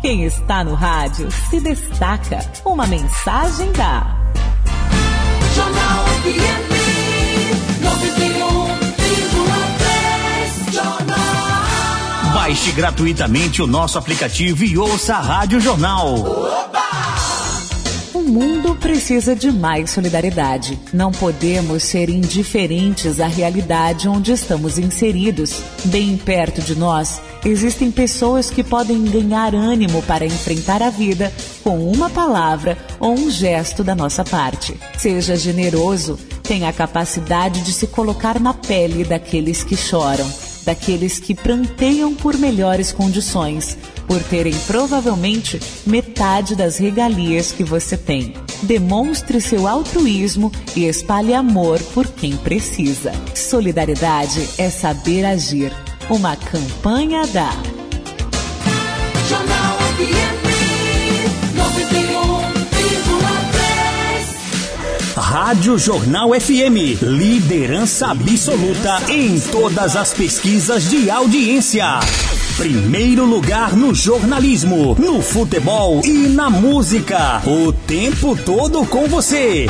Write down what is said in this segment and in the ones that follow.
Quem está no rádio se destaca. Uma mensagem da Jornal FM 91,3 Jornal. Baixe gratuitamente o nosso aplicativo e ouça a Rádio Jornal. O mundo precisa de mais solidariedade. Não podemos ser indiferentes à realidade onde estamos inseridos. Bem perto de nós, existem pessoas que podem ganhar ânimo para enfrentar a vida com uma palavra ou um gesto da nossa parte. Seja generoso, tenha a capacidade de se colocar na pele daqueles que choram, daqueles que pranteiam por melhores condições, por terem provavelmente metade das regalias que você tem. Demonstre seu altruísmo e espalhe amor por quem precisa. Solidariedade é saber agir. Uma campanha da Jornal FM 91,3 Rádio Jornal FM, liderança absoluta em todas as pesquisas de audiência. Primeiro lugar no jornalismo, no futebol e na música. O tempo todo com você.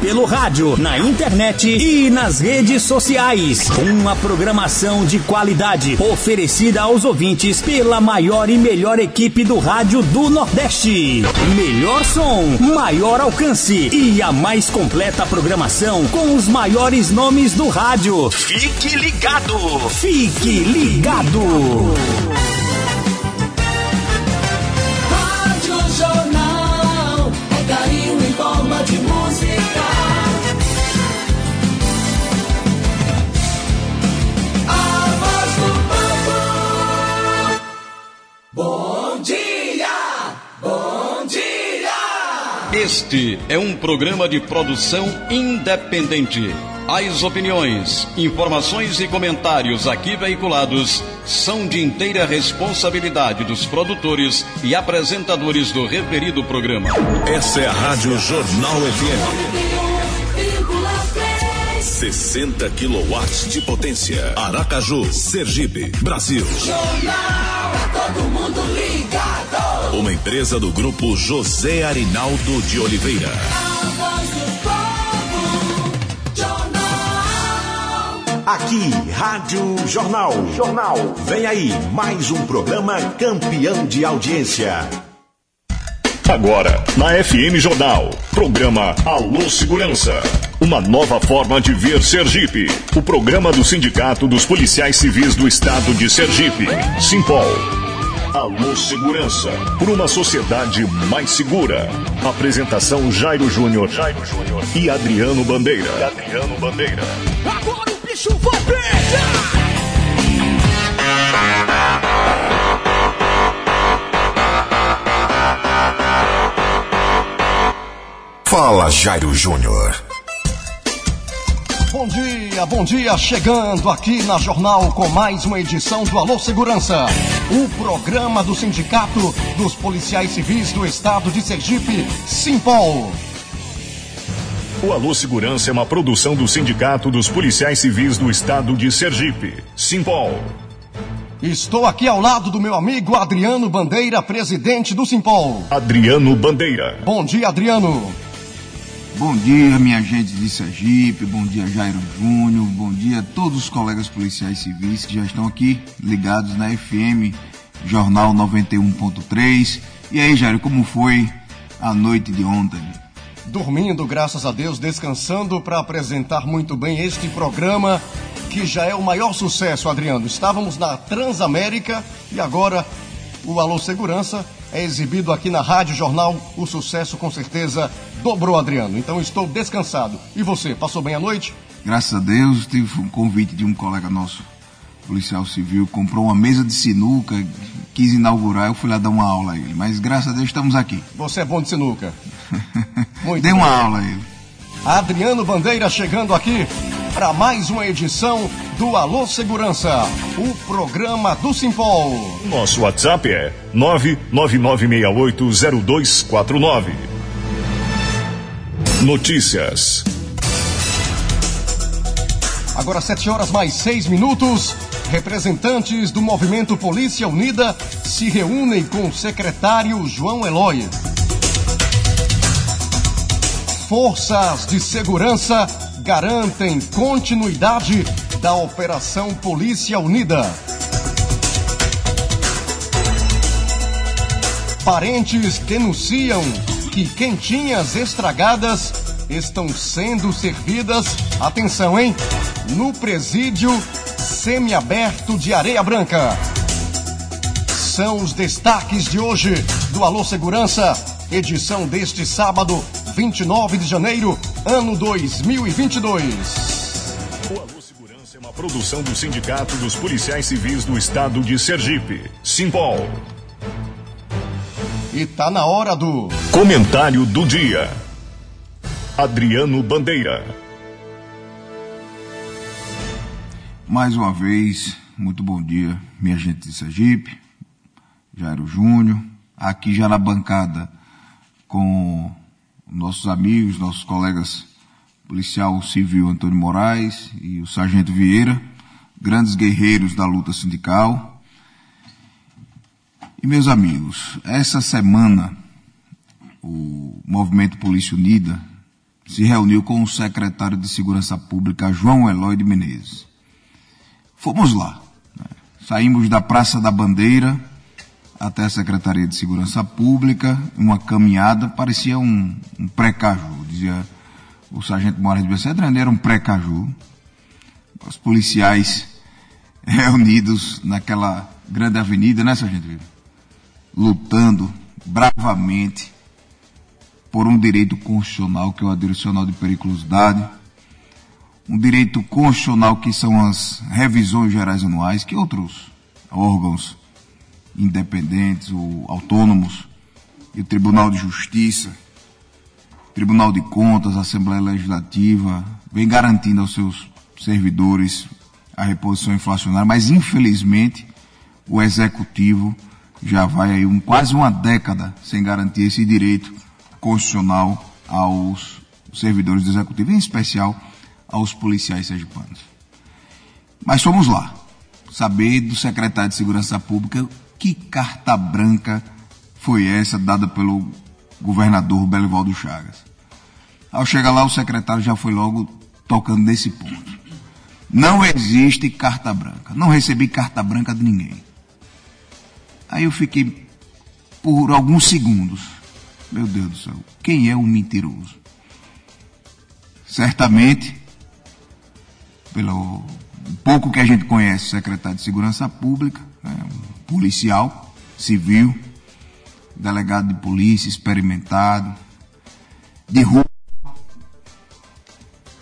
Pelo rádio, na internet e nas redes sociais. Uma programação de qualidade oferecida aos ouvintes pela maior e melhor equipe do rádio do Nordeste. Melhor som, maior alcance e a mais completa programação com os maiores nomes do rádio. Fique ligado! Fique ligado! Rádio Este é um programa de produção independente. As opiniões, informações e comentários aqui veiculados são de inteira responsabilidade dos produtores e apresentadores do referido programa. Essa é a Rádio Jornal FM. 91,3 60 quilowatts de potência. Aracaju, Sergipe, Brasil. Jornal é todo mundo ligado. Uma empresa do grupo José Arinaldo de Oliveira. Aqui, Rádio Jornal. Jornal. Vem aí, mais um programa campeão de audiência. Agora, na FM Jornal, programa Alô Segurança. Uma nova forma de ver Sergipe. O programa do Sindicato dos Policiais Civis do Estado de Sergipe, Simpol. Alô Segurança, por uma sociedade mais segura. Apresentação Jairo Júnior Jairo Júnior e Adriano Bandeira. E Adriano Bandeira. Agora o bicho vai pegar. Fala, Jairo Júnior. Bom dia, bom dia, chegando aqui na Jornal com mais uma edição do Alô Segurança, o programa do Sindicato dos Policiais Civis do Estado de Sergipe, Simpol. O Alô Segurança é uma produção do Sindicato dos Policiais Civis do Estado de Sergipe, Simpol. Estou aqui ao lado do meu amigo Adriano Bandeira, presidente do Simpol. Adriano Bandeira. Bom dia, Adriano. Bom dia, minha gente de Sergipe, bom dia, Jairo Júnior, bom dia a todos os colegas policiais civis que já estão aqui ligados na FM Jornal 91.3. E aí, Jairo, como foi a noite de ontem? Dormindo, graças a Deus, descansando para apresentar muito bem este programa que já é o maior sucesso, Adriano. Estávamos na Transamérica e agora o Alô Segurança é exibido aqui na Rádio Jornal. O sucesso com certeza dobrou, Adriano. Então estou descansado. E você, passou bem a noite? Graças a Deus, tive um convite de um colega nosso, policial civil, comprou uma mesa de sinuca quis inaugurar, eu fui lá dar uma aula a ele. Mas graças a Deus estamos aqui. Você é bom de sinuca. Muito Dei bem. uma aula a ele. Adriano Bandeira chegando aqui para mais uma edição do Alô Segurança, o programa do Simpol. Nosso WhatsApp é 999680249. Notícias. Agora 7 horas mais 6 minutos. Representantes do movimento Polícia Unida se reúnem com o secretário João Eloy. Forças de segurança garantem continuidade da Operação Polícia Unida. Parentes denunciam que quentinhas estragadas estão sendo servidas, atenção, hein? No presídio semiaberto de Areia Branca. São os destaques de hoje do Alô Segurança, edição deste sábado, 29 de janeiro, ano 2022. O Alô Segurança é uma produção do Sindicato dos Policiais Civis do Estado de Sergipe. Simbol. E tá na hora do Comentário do dia. Adriano Bandeira. Mais uma vez, muito bom dia, minha gente de Sergipe, Jairo Júnior, aqui já na bancada com nossos amigos, nossos colegas policial civil Antônio Moraes e o Sargento Vieira, grandes guerreiros da luta sindical. E meus amigos, essa semana o Movimento Polícia Unida se reuniu com o secretário de Segurança Pública, João Eloy de Menezes. Fomos lá. né? Saímos da Praça da Bandeira até a Secretaria de Segurança Pública, uma caminhada, parecia um, um pré-caju, dizia o sargento Moraes de Becedrande, era um pré-caju. Os policiais reunidos naquela grande avenida, né, sargento? Lutando bravamente por um direito constitucional, que é o adicional de periculosidade, um direito constitucional que são as revisões gerais anuais, que outros órgãos independentes ou autônomos, e o Tribunal de Justiça, Tribunal de Contas, Assembleia Legislativa, vem garantindo aos seus servidores a reposição inflacionária, mas infelizmente o Executivo já vai aí um, quase uma década sem garantir esse direito constitucional aos servidores do Executivo, em especial aos policiais sergipanos. Mas fomos lá, saber do secretário de Segurança Pública que carta branca foi essa dada pelo governador Belivaldo Chagas. Ao chegar lá, o secretário já foi logo tocando nesse ponto. Não existe carta branca. Não recebi carta branca de ninguém. Aí eu fiquei por alguns segundos. Meu Deus do céu, quem é o mentiroso? Certamente, pelo pouco que a gente conhece, secretário de Segurança Pública, né, policial, civil, delegado de polícia, experimentado, de rua,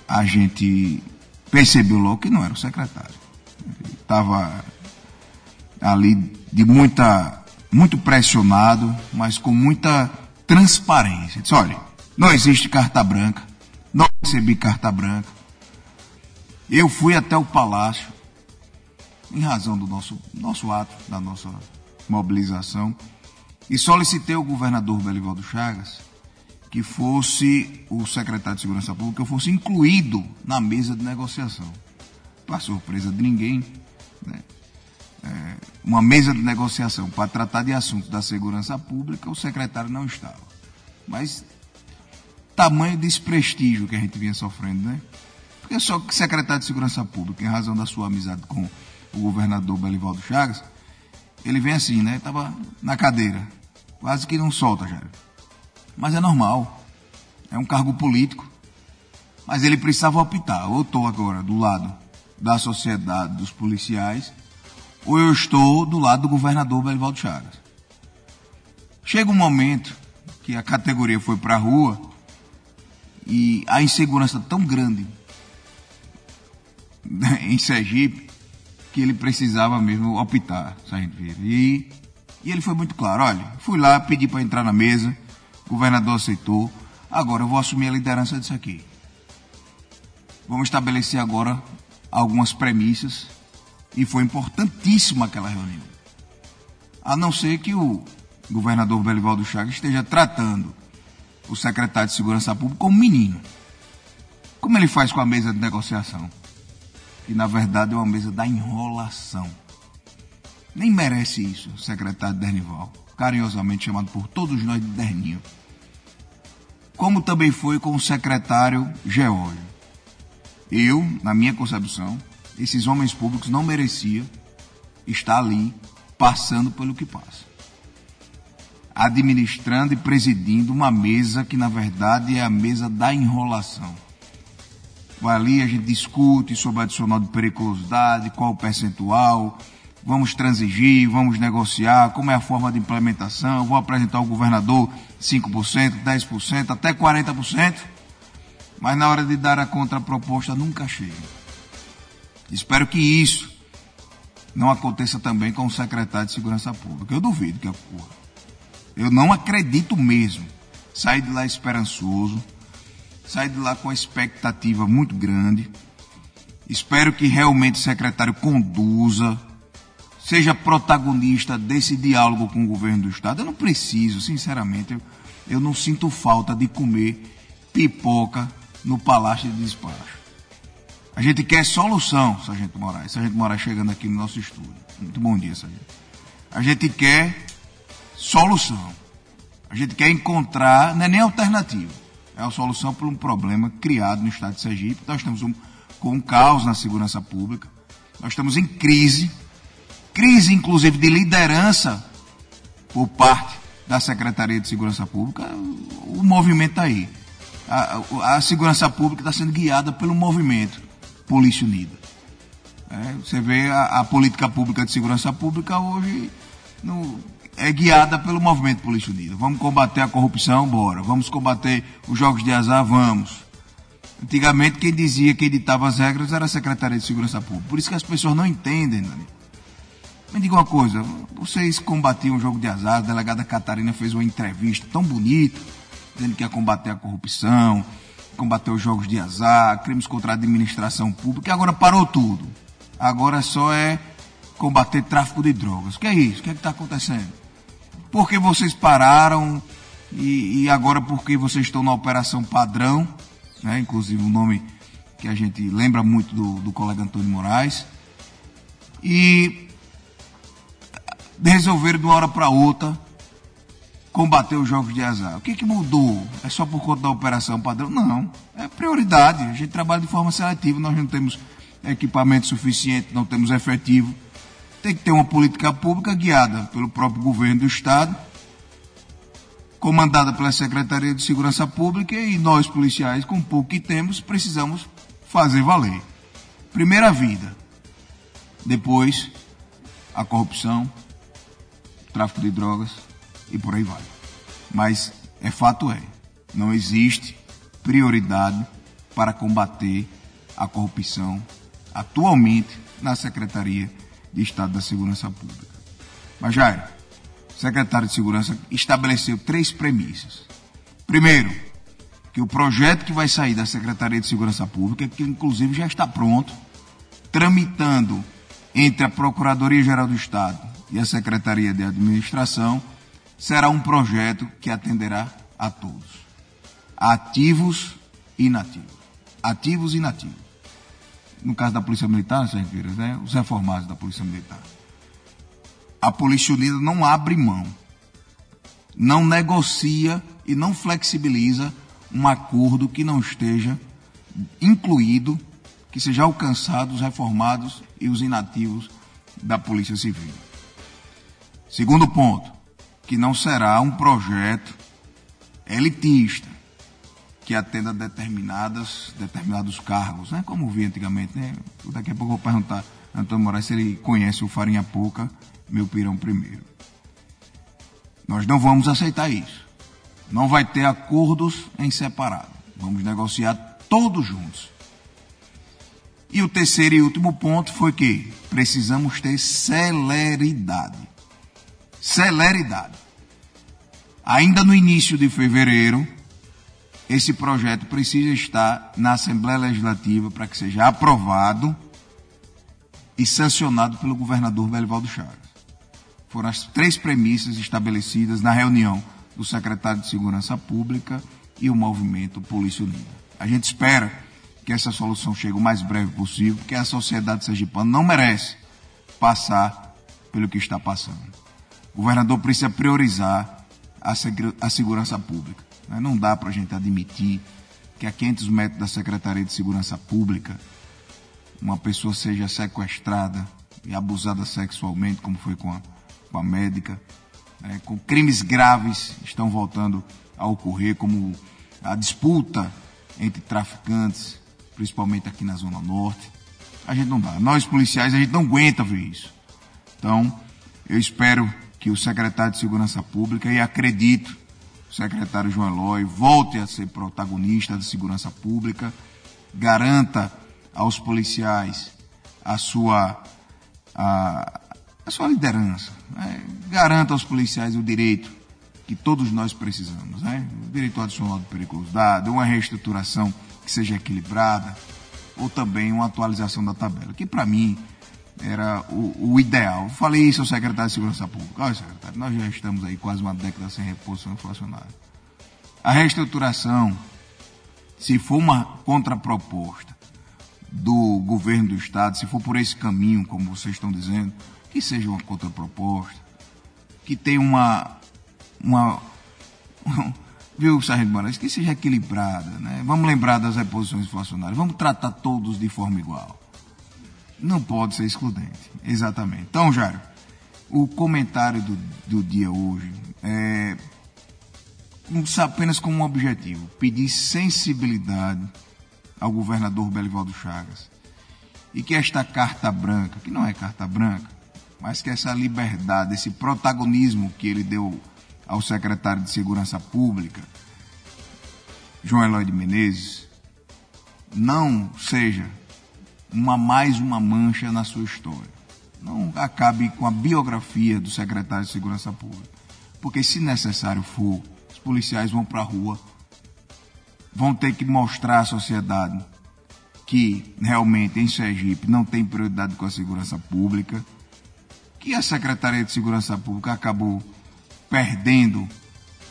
a gente percebeu logo que não era o secretário. Estava ali de muita, muito pressionado, mas com muita transparência. Disse, olha, não existe carta branca, não recebi carta branca. Eu fui até o palácio, em razão do nosso, nosso ato, da nossa mobilização, e solicitei ao governador Belivaldo Chagas que fosse o secretário de Segurança Pública, fosse incluído na mesa de negociação. Para surpresa de ninguém, né? É, uma mesa de negociação para tratar de assuntos da segurança pública, o secretário não estava. Mas tamanho desprestígio que a gente vinha sofrendo, né? Porque só que secretário de Segurança Pública, em razão da sua amizade com o governador Belivaldo Chagas, ele vem assim, né? Tava na cadeira, quase que não solta, já. Mas é normal. É um cargo político. Mas ele precisava optar. Ou eu estou agora do lado da sociedade, dos policiais, ou eu estou do lado do governador Belivaldo Chagas. Chega um momento que a categoria foi para a rua e a insegurança tão grande né, em Sergipe que ele precisava mesmo optar, Sargento Vieira. E E ele foi muito claro: olha, fui lá, pedi para entrar na mesa, o governador aceitou, agora eu vou assumir a liderança disso aqui. Vamos estabelecer agora algumas premissas, e foi importantíssima aquela reunião. A não ser que o governador Belivaldo Chagas esteja tratando o secretário de Segurança Pública como menino. Como ele faz com a mesa de negociação? Que na verdade é uma mesa da enrolação. Nem merece isso, secretário Dernival, carinhosamente chamado por todos nós de Derninho. Como também foi com o secretário Geórgio. Eu, na minha concepção, esses homens públicos não mereciam estar ali passando pelo que passa. Administrando e presidindo uma mesa que, na verdade, é a mesa da enrolação. Ali a gente discute sobre adicional de periculosidade, qual o percentual, vamos transigir, vamos negociar, como é a forma de implementação, vou apresentar ao governador 5%, 10%, até 40%, mas na hora de dar a contraproposta nunca chega. Espero que isso não aconteça também com o secretário de Segurança Pública. Eu duvido que ocorra. Eu não acredito mesmo. Saí de lá esperançoso, saí de lá com expectativa muito grande. Espero que realmente o secretário conduza, seja protagonista desse diálogo com o governo do Estado. Eu não preciso, sinceramente, eu, eu não sinto falta de comer pipoca no Palácio de Despacho. A gente quer solução, Sargento Moraes. Sargento Moraes chegando aqui no nosso estúdio. Muito bom dia, Sargento. A gente quer solução. A gente quer encontrar, não é nem alternativa, é a solução para um problema criado no estado de Sergipe. Nós estamos um, com um caos na segurança pública. Nós estamos em crise, crise inclusive de liderança por parte da Secretaria de Segurança Pública. O movimento está aí. A, a segurança pública está sendo guiada pelo movimento Polícia Unida. É, você vê a, a, política pública de segurança pública hoje no, é guiada pelo movimento Polícia Unida. Vamos combater a corrupção? Bora. Vamos combater os jogos de azar? Vamos. Antigamente, quem dizia que editava as regras era a Secretaria de Segurança Pública. Por isso que as pessoas não entendem, Dani. Me diga uma coisa: vocês combatiam o jogo de azar, a delegada Catarina fez uma entrevista tão bonita, dizendo que ia combater a corrupção, combater os jogos de azar, crimes contra a administração pública, e agora parou tudo. Agora só é combater tráfico de drogas. O que é isso? O que é está acontecendo? Por que vocês pararam e, e, agora porque vocês estão na operação padrão, né? inclusive um nome que a gente lembra muito do, do colega Antônio Moraes, e resolveram de uma hora para outra combater os jogos de azar. O que, que mudou? É só por conta da operação padrão? Não. É prioridade. A gente trabalha de forma seletiva, nós não temos equipamento suficiente, não temos efetivo. Tem que ter uma política pública guiada pelo próprio governo do Estado, comandada pela Secretaria de Segurança Pública e nós, policiais, com pouco que temos, precisamos fazer valer. Primeira vida. Depois, a corrupção, tráfico de drogas, e por aí vai. Mas é fato é, não existe prioridade para combater a corrupção atualmente na Secretaria de Estado da Segurança Pública. Mas Jair, o secretário de Segurança estabeleceu três premissas. Primeiro, que o projeto que vai sair da Secretaria de Segurança Pública, que inclusive já está pronto, tramitando entre a Procuradoria-Geral do Estado e a Secretaria de Administração, será um projeto que atenderá a todos, ativos e inativos. Ativos e inativos. No caso da Polícia Militar, né, os reformados da Polícia Militar. A Polícia Unida não abre mão, não negocia e não flexibiliza um acordo que não esteja incluído, que seja alcançado os reformados e os inativos da Polícia Civil. Segundo ponto, que não será um projeto elitista que atenda determinadas, determinados cargos, né? como vi antigamente. Né? Daqui a pouco eu vou perguntar a Antônio Moraes se ele conhece o Farinha Pouca, meu pirão primeiro. Nós não vamos aceitar isso. Não vai ter acordos em separado. Vamos negociar todos juntos. E o terceiro e último ponto foi que precisamos ter celeridade celeridade. Ainda no início de fevereiro, esse projeto precisa estar na Assembleia Legislativa para que seja aprovado e sancionado pelo governador Belivaldo Chagas. Foram as três premissas estabelecidas na reunião do secretário de Segurança Pública e o movimento Polícia Unida. A gente espera que essa solução chegue o mais breve possível, porque a sociedade sergipana não merece passar pelo que está passando. O governador precisa priorizar a, a segurança pública. Né? Não dá para a gente admitir que a 500 metros da Secretaria de Segurança Pública uma pessoa seja sequestrada e abusada sexualmente, como foi com a, com a médica, né? com crimes graves estão voltando a ocorrer, como a disputa entre traficantes, principalmente aqui na Zona Norte. A gente não dá. Nós policiais, a gente não aguenta ver isso. Então, eu espero que o secretário de Segurança Pública, e acredito, secretário João Eloy, volte a ser protagonista da segurança pública, garanta aos policiais a sua, a, a sua liderança, né? garanta aos policiais o direito que todos nós precisamos, né? o direito adicional de periculosidade, uma reestruturação que seja equilibrada, ou também uma atualização da tabela, que para mim era o, o, ideal. Falei isso ao secretário de Segurança Pública. Olha, secretário, nós já estamos aí quase uma década sem reposição inflacionária. A reestruturação, se for uma contraproposta do governo do Estado, se for por esse caminho, como vocês estão dizendo, que seja uma contraproposta, que tenha uma. uma viu, Sargento Moraes, que seja equilibrada. Né? Vamos lembrar das reposições inflacionárias, vamos tratar todos de forma igual não pode ser excludente. Exatamente. Então, Jairo, o comentário do, do dia hoje é apenas com um objetivo: pedir sensibilidade ao governador Belivaldo Chagas. E que esta carta branca, que não é carta branca, mas que essa liberdade, esse protagonismo que ele deu ao secretário de Segurança Pública, João Eloy de Menezes, não seja uma mais uma mancha na sua história. Não acabe com a biografia do secretário de Segurança Pública. Porque, se necessário for, os policiais vão para a rua, vão ter que mostrar à sociedade que realmente em Sergipe não tem prioridade com a segurança pública, que a Secretaria de Segurança Pública acabou perdendo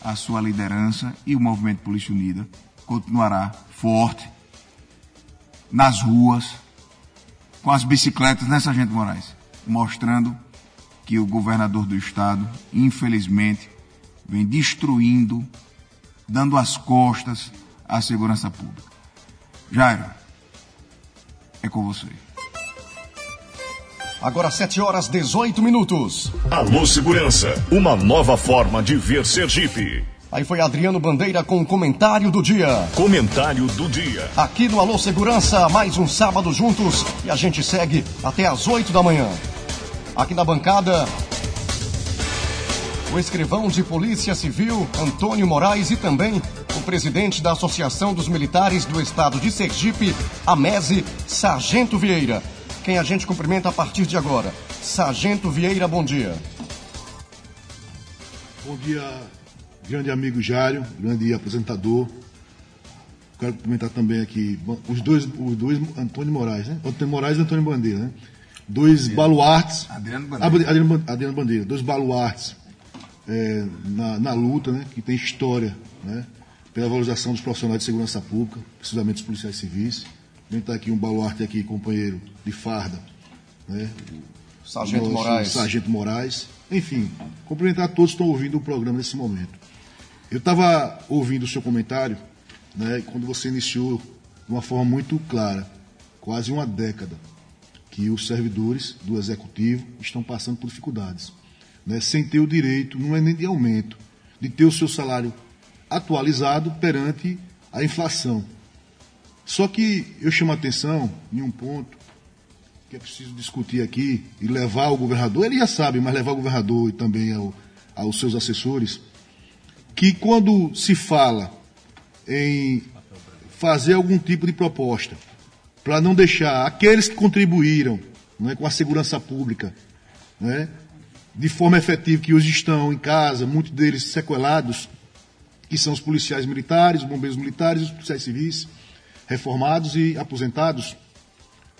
a sua liderança e o movimento Polícia Unida continuará forte nas ruas, com as bicicletas, né, Sargento Moraes? Mostrando que o governador do estado, infelizmente, vem destruindo, dando as costas à segurança pública. Jairo, é com você. Agora 7 horas 18 minutos. Alô Segurança, uma nova forma de ver Sergipe. Aí foi Adriano Bandeira com o comentário do dia. Comentário do dia. Aqui no Alô Segurança, mais um sábado juntos e a gente segue até às 8 da manhã. Aqui na bancada, o escrivão de Polícia Civil, Antônio Moraes, e também o presidente da Associação dos Militares do Estado de Sergipe, Amese, Sargento Vieira. Quem a gente cumprimenta a partir de agora. Sargento Vieira, bom dia. Bom dia, grande amigo Jário, grande apresentador. Quero comentar também aqui os dois, os dois Antônio Moraes, né? Antônio Moraes e Antônio Bandeira, né? Dois Adriano. baluartes. Adriano Bandeira. Adriano, Adriano Bandeira, dois baluartes é, na, na luta, né? Que tem história, né? Pela valorização dos profissionais de segurança pública, precisamente dos policiais civis. Também está aqui um baluarte aqui, companheiro de farda, né? Sargento Moraes. Sargento Moraes. Enfim, cumprimentar todos que estão ouvindo o programa nesse momento. Eu estava ouvindo o seu comentário, né, quando você iniciou de uma forma muito clara, quase uma década, que os servidores do executivo estão passando por dificuldades, né, sem ter o direito, não é nem de aumento, de ter o seu salário atualizado perante a inflação. Só que eu chamo a atenção em um ponto que é preciso discutir aqui e levar ao governador, ele já sabe, mas levar ao governador e também ao, aos seus assessores, que quando se fala em fazer algum tipo de proposta para não deixar aqueles que contribuíram né, com a segurança pública né, de forma efetiva que hoje estão em casa, muitos deles sequelados, que são os policiais militares, os bombeiros militares, os policiais civis, reformados e aposentados,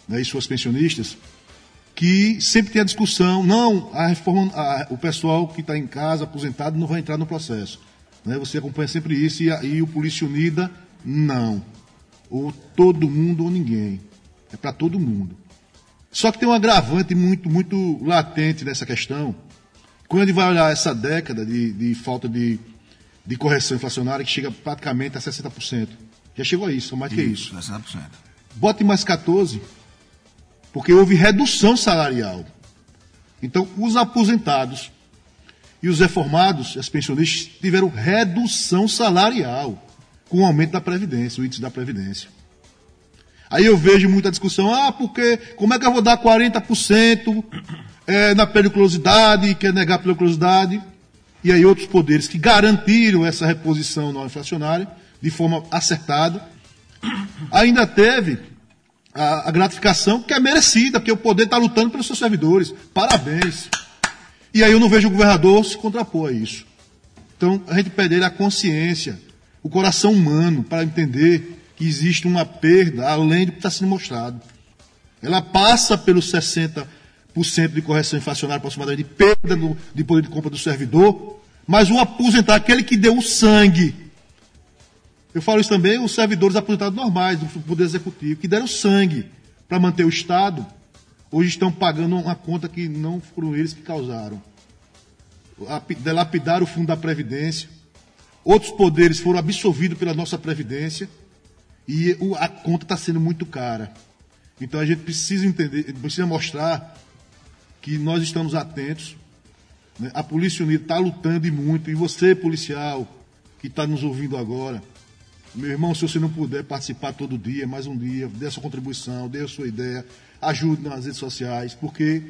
né, e suas pensionistas, que sempre tem a discussão, não, a reforma, a- o pessoal que está em casa, aposentado, não vai entrar no processo. Né, você acompanha sempre isso, e, e o Polícia Unida, não. Ou todo mundo ou ninguém. É para todo mundo. Só que tem um agravante muito, muito latente nessa questão. Quando a gente vai olhar essa década de, de falta de, de correção inflacionária, que chega praticamente a 60%. Já chegou a isso, ou mais que isso. 60%. Bote mais 14%, porque houve redução salarial. Então, os aposentados e os reformados, as pensionistas, tiveram redução salarial com o aumento da Previdência, o índice da Previdência. Aí eu vejo muita discussão, ah, porque como é que eu vou dar 40% eh, na periculosidade, quer negar a periculosidade? E aí outros poderes que garantiram essa reposição não inflacionária de forma acertada. Ainda teve a, a gratificação que é merecida, porque o poder está lutando pelos seus servidores. Parabéns. E aí eu não vejo o governador se contrapor a isso. Então a gente pede a consciência, o coração humano, para entender que existe uma perda além do que está sendo mostrado. Ela passa pelos 60% de correção inflacionária aproximadamente de perda de poder de compra do servidor, mas o aposentado, aquele que deu o sangue. Eu falo isso também, os servidores aposentados normais do Poder Executivo, que deram sangue para manter o Estado, hoje estão pagando uma conta que não foram eles que causaram. Api- Delapidaram o fundo da Previdência. Outros poderes foram absolvidos pela nossa Previdência e a conta está sendo muito cara. Então a gente precisa entender, precisa mostrar que nós estamos atentos. né? A Polícia Unida está lutando e muito. E você, policial, que está nos ouvindo agora, meu irmão, se você não puder participar todo dia, mais um dia, dê a sua contribuição, dê a sua ideia, ajude nas redes sociais, porque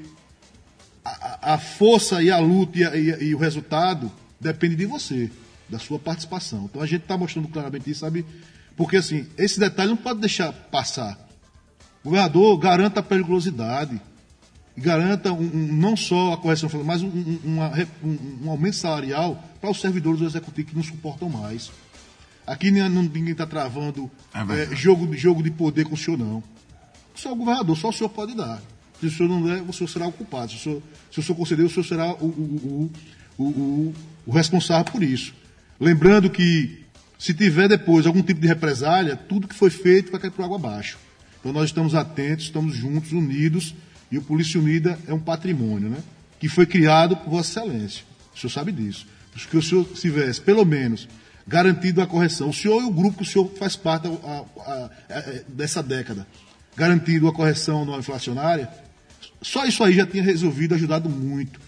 a, a- força e a luta e, a- e e o resultado depende de você, da sua participação. Então a gente está mostrando claramente isso, sabe? Porque assim, esse detalhe não pode deixar passar. O governador garanta a periculosidade, garanta um- um- não só a correção, mas um, um- um- um aumento salarial para os servidores do executivo que não suportam mais. Aqui ninguém está travando É eh, jogo, de- jogo de poder com o senhor, não. Só o governador, só o senhor pode dar. Se o senhor não der, o senhor será o culpado. Se o senhor, se o senhor conceder, o senhor será o, o, o, o, responsável por isso. Lembrando que, se tiver depois algum tipo de represália, tudo que foi feito vai cair por água abaixo. Então nós estamos atentos, estamos juntos, unidos, e o Polícia Unida é um patrimônio, né? Que foi criado por Vossa Excelência. O senhor sabe disso. Que o senhor tivesse, pelo menos, garantido a correção. O senhor e o grupo que o senhor faz parte a- a- a- a- dessa década, garantido a correção não inflacionária, só isso aí já tinha resolvido, ajudado muito.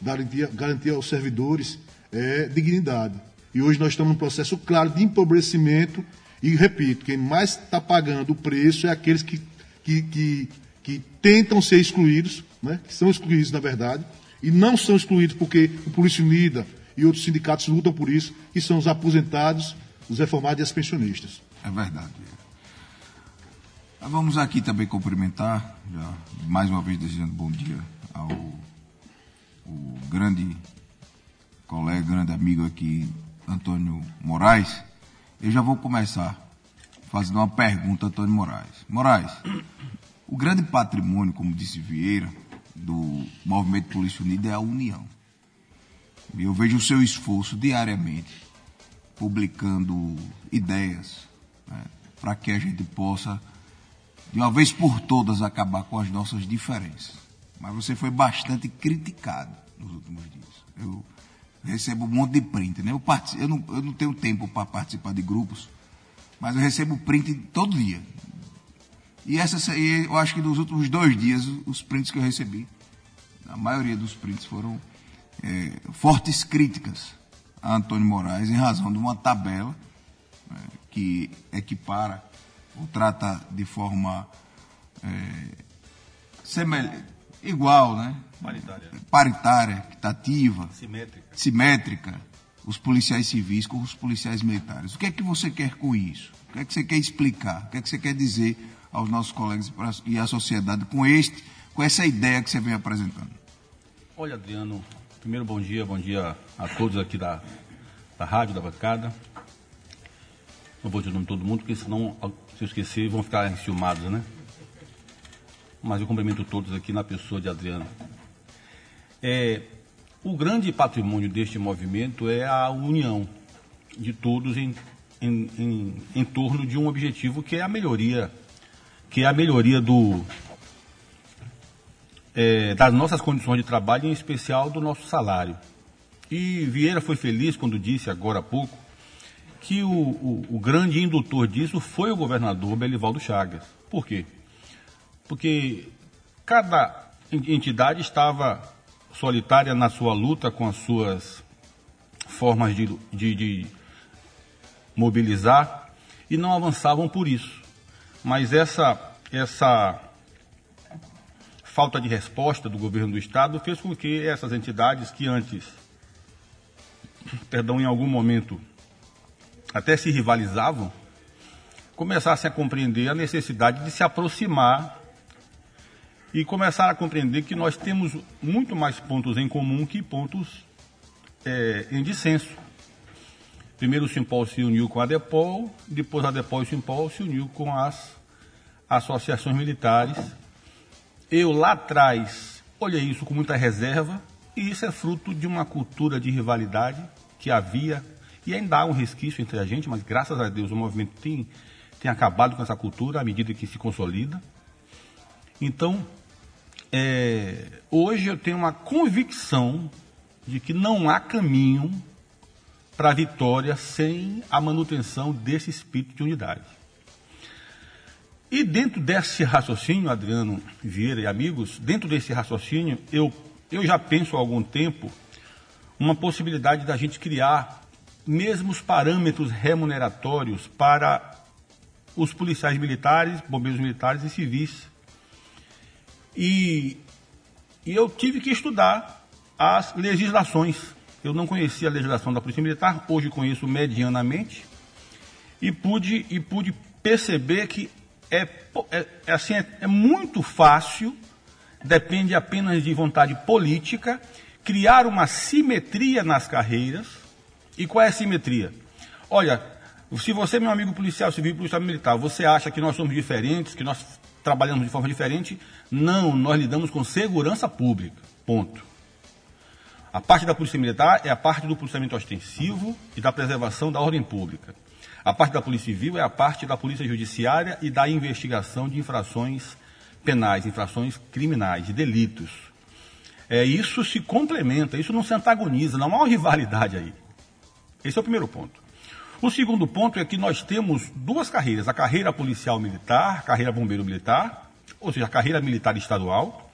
Garantir, garantir aos servidores é, dignidade. E hoje nós estamos num processo claro de empobrecimento. E repito, quem mais está pagando o preço é aqueles que, que, que, que tentam ser excluídos, né? que são excluídos na verdade, e não são excluídos porque o Polícia Unida e outros sindicatos lutam por isso, que são os aposentados, os reformados e as pensionistas. É verdade. Vamos aqui também cumprimentar, já mais uma vez desejando bom dia ao o grande colega, grande amigo aqui, Antônio Moraes. Eu já vou começar fazendo uma pergunta a Antônio Moraes. Moraes, o grande patrimônio, como disse Vieira, do Movimento Polícia Unida é a união. Eu vejo o seu esforço diariamente publicando ideias né, para que a gente possa, de uma vez por todas, acabar com as nossas diferenças. Mas você foi bastante criticado nos últimos dias. Eu recebo um monte de print. Né? Eu, eu, não, eu não tenho tempo para participar de grupos, mas eu recebo print todo dia. E essa, eu acho que nos últimos dois dias, os prints que eu recebi, a maioria dos prints foram eh, fortes críticas a Antônio Moraes em razão de uma tabela eh, que equipara ou trata de forma eh, semel- igual, né? Paritária. paritária, equitativa, Simétrica. simétrica, os policiais civis com os policiais militares. O que é que você quer com isso? O que é que você quer explicar? O que é que você quer dizer aos nossos colegas e e à sociedade com este, com essa ideia que você vem apresentando? Olha, Adriano, primeiro bom dia, bom dia a todos aqui da, da rádio, da bancada. Não vou dizer o nome de todo mundo, porque senão, se eu esquecer, vão ficar enciumados, né? Mas eu cumprimento todos aqui na pessoa de Adriano. É, o grande patrimônio deste movimento é a união de todos em, em, em, em torno de um objetivo que é a melhoria, que é a melhoria do, é, das nossas condições de trabalho, em especial do nosso salário. E Vieira foi feliz quando disse, agora há pouco, que o, o, o grande indutor disso foi o governador Belivaldo Chagas. Por quê? Porque cada entidade estava solitária na sua luta com as suas formas de, de, de mobilizar e não avançavam por isso. Mas essa, essa falta de resposta do governo do estado fez com que essas entidades que antes, perdão, em algum momento até se rivalizavam, começassem a compreender a necessidade de se aproximar e começar a compreender que nós temos muito mais pontos em comum que pontos é, em dissenso. Primeiro o Simpol se uniu com a Depol, depois a Depol e o Simpol se uniu com as associações militares eu lá atrás olhei isso com muita reserva, e isso é fruto de uma cultura de rivalidade que havia, e ainda há um resquício entre a gente, mas graças a Deus o movimento tem, tem acabado com essa cultura à medida que se consolida. Então, é, hoje eu tenho uma convicção de que não há caminho para a vitória sem a manutenção desse espírito de unidade. E dentro desse raciocínio, Adriano Vieira e amigos, dentro desse raciocínio, eu, eu já penso há algum tempo uma possibilidade da gente criar mesmos parâmetros remuneratórios para os policiais militares, bombeiros militares e civis. E, e eu tive que estudar as legislações. Eu não conhecia a legislação da Polícia Militar, hoje conheço medianamente, e pude, e pude perceber que é, é, é assim, é, é muito fácil, depende apenas de vontade política, criar uma simetria nas carreiras. E qual é a simetria? Olha, se você, meu amigo policial civil, policial militar, você acha que nós somos diferentes, que nós trabalhamos de forma diferente, não, nós lidamos com segurança pública. Ponto. A parte da Polícia Militar é a parte do policiamento ostensivo e da preservação da ordem pública. A parte da Polícia Civil é a parte da Polícia Judiciária e da investigação de infrações penais, infrações criminais, de delitos. É, isso se complementa, isso não se antagoniza, não há uma rivalidade aí. Esse é o primeiro ponto. O segundo ponto é que nós temos duas carreiras: a carreira policial militar, a carreira bombeiro militar, ou seja, a carreira militar estadual,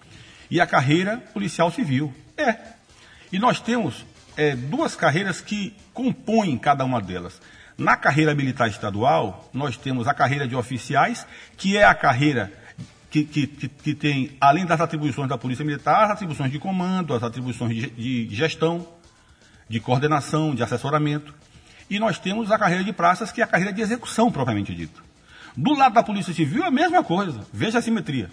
e a carreira policial civil. É. E nós temos é, duas carreiras que compõem cada uma delas. Na carreira militar estadual, nós temos a carreira de oficiais, que é a carreira que, que, que, tem, além das atribuições da Polícia Militar, as atribuições de comando, as atribuições de, de gestão, de coordenação, de assessoramento. E nós temos a carreira de praças, que é a carreira de execução, propriamente dito. Do lado da Polícia Civil, é a mesma coisa. Veja a simetria.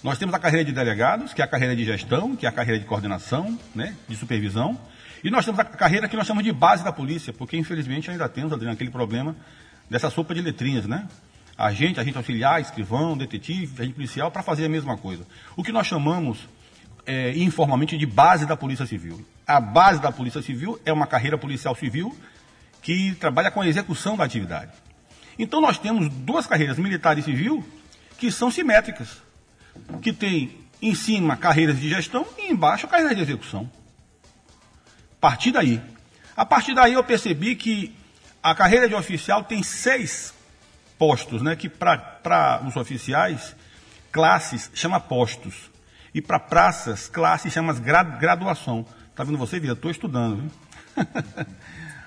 Nós temos a carreira de delegados, que é a carreira de gestão, que é a carreira de coordenação, né, de supervisão. E nós temos a carreira que nós chamamos de base da polícia, porque infelizmente ainda temos, Adriano, aquele problema dessa sopa de letrinhas, né? Agente, agente auxiliar, escrivão, detetive, agente policial, para fazer a mesma coisa. O que nós chamamos é, informalmente de base da Polícia Civil. A base da Polícia Civil é uma carreira policial civil que trabalha com a execução da atividade. Então nós temos duas carreiras, militar e civil, que são simétricas, que tem em cima carreiras de gestão e embaixo carreiras de execução partir daí. A partir daí eu percebi que a carreira de oficial tem seis postos, né? Que para os oficiais, classes chama postos. E para praças, classes chama graduação. Tá vendo você, Vida? Estou estudando, viu?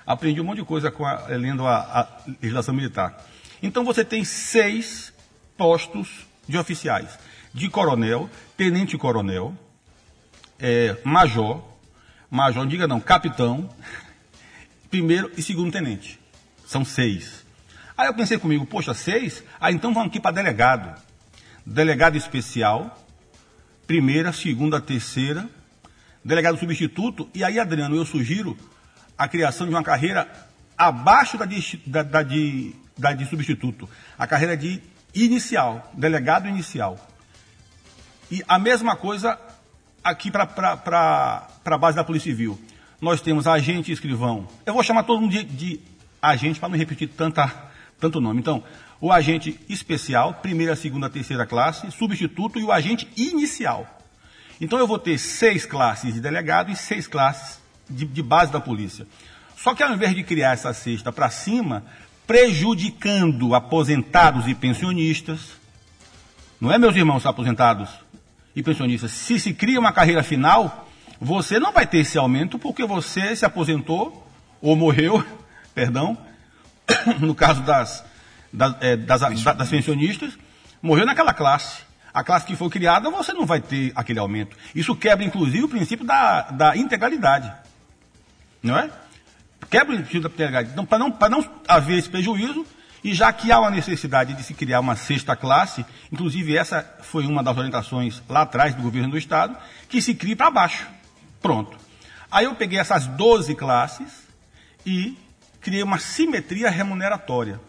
Aprendi um monte de coisa com a, lendo a, a legislação militar. Então você tem seis postos de oficiais. De coronel, tenente-coronel, é, major, major, diga não, capitão, primeiro e segundo tenente. São seis. Aí eu pensei comigo, poxa, seis? Ah, então vamos aqui para delegado. Delegado especial, primeira, segunda, terceira, delegado substituto, e aí, Adriano, eu sugiro a criação de uma carreira abaixo da de, da, da de, da de substituto, a carreira de inicial, delegado inicial. E a mesma coisa aqui para a base da Polícia Civil. Nós temos agente e escrivão. Eu vou chamar todo mundo de, de agente para não repetir tanta, tanto nome. Então, o agente especial, primeira, segunda, terceira classe, substituto e o agente inicial. Então eu vou ter seis classes de delegado e seis classes de, de base da polícia. Só que ao invés de criar essa cesta para cima, prejudicando aposentados e pensionistas, não é, meus irmãos aposentados e pensionistas? Se se cria uma carreira final, você não vai ter esse aumento porque você se aposentou ou morreu, perdão, no caso das, das, é, das, das pensionistas, morreu naquela classe. A classe que foi criada, você não vai ter aquele aumento. Isso quebra, inclusive, o princípio da, da integralidade. Não é? Quebra o princípio da integralidade. Então, para não, não haver esse prejuízo, e já que há uma necessidade de se criar uma sexta classe, inclusive essa foi uma das orientações lá atrás do governo do Estado, que se crie para baixo. Pronto. Aí eu peguei essas 12 classes e criei uma simetria remuneratória.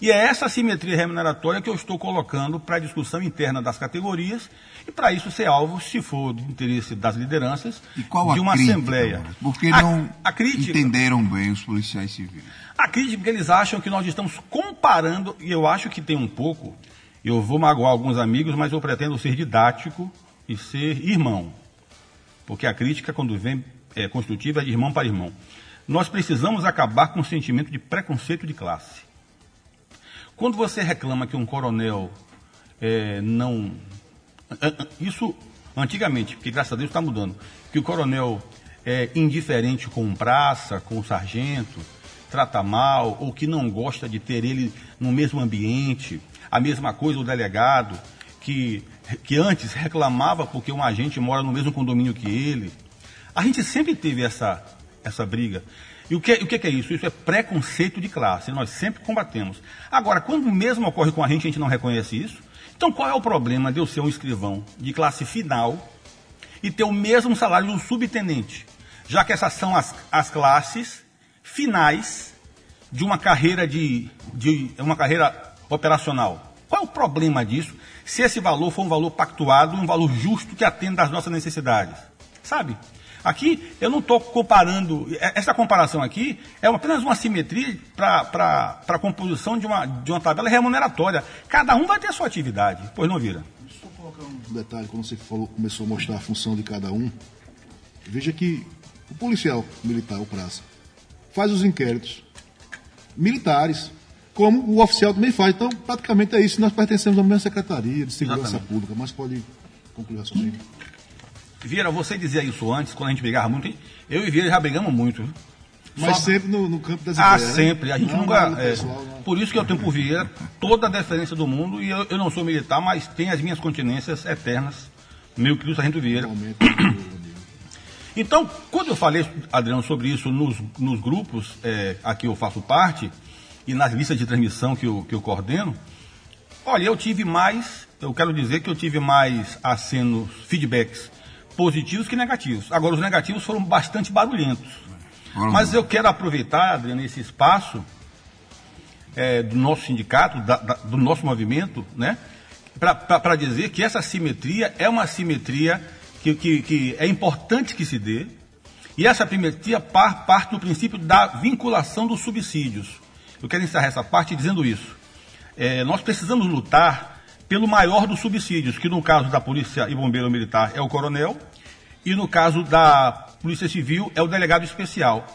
E é essa simetria remuneratória que eu estou colocando para a discussão interna das categorias e para isso ser alvo, se for do interesse das lideranças, de uma crítica, assembleia. Porque A- não a crítica- entenderam bem os policiais civis. A crítica que eles acham que nós estamos comparando, e eu acho que tem um pouco, eu vou magoar alguns amigos, mas eu pretendo ser didático e ser irmão. Porque a crítica, quando vem é, construtiva, é de irmão para irmão. Nós precisamos acabar com o sentimento de preconceito de classe. Quando você reclama que um coronel é, não. Isso antigamente, porque graças a Deus está mudando, que o coronel é indiferente com um praça, com o sargento, trata mal, ou que não gosta de ter ele no mesmo ambiente, a mesma coisa o delegado, que, que antes reclamava porque um agente mora no mesmo condomínio que ele. A gente sempre teve essa, essa briga. E o que, o que é isso? Isso é preconceito de classe. Nós sempre combatemos. Agora, quando mesmo ocorre com a gente, a gente não reconhece isso. Então, qual é o problema de eu ser um escrivão de classe final e ter o mesmo salário do subtenente? Já que essas são as, as classes finais de uma carreira de, de uma carreira operacional. Qual é o problema disso? Se esse valor for um valor pactuado, um valor justo que atenda às nossas necessidades. Sabe? Aqui eu não estou comparando, é- essa comparação aqui é apenas uma simetria para a composição de uma, de uma tabela remuneratória. Cada um vai ter a sua atividade, pois não vira. Só colocar um detalhe, quando você falou, começou a mostrar a função de cada um, veja que o policial militar, o praça, faz os inquéritos militares, como o oficial também faz. Então, praticamente é isso. Nós pertencemos à mesma secretaria de segurança Exatamente. pública, mas pode concluir a raciocínio. Vieira, você dizia isso antes, quando a gente brigava muito. Eu e Vieira já brigamos muito. viu? Mas Só- sempre no, no campo das Ah, ideias. né? sempre. A gente Não, nunca. não, é, pessoal, por isso que eu tenho por Vieira toda a deferência do mundo e eu, eu não sou militar, mas tenho as minhas continências eternas. Meu querido Sargento Vieira. Então, quando eu falei, Adriano, sobre isso nos, nos grupos é, a que eu faço parte e nas listas de transmissão que eu, que eu coordeno, olha, eu tive mais, eu quero dizer que eu tive mais acenos, feedbacks positivos que negativos. Agora, os negativos foram bastante barulhentos. Mas eu quero aproveitar, Adriano, esse espaço é, do nosso sindicato, da- da- do nosso movimento, né, para dizer que essa simetria é uma simetria que, que- que é importante que se dê, e essa simetria par- parte do princípio da vinculação dos subsídios. Eu quero encerrar essa parte dizendo isso. É, nós precisamos lutar pelo maior dos subsídios, que no caso da Polícia e Bombeiro Militar é o coronel, e no caso da Polícia Civil é o delegado especial.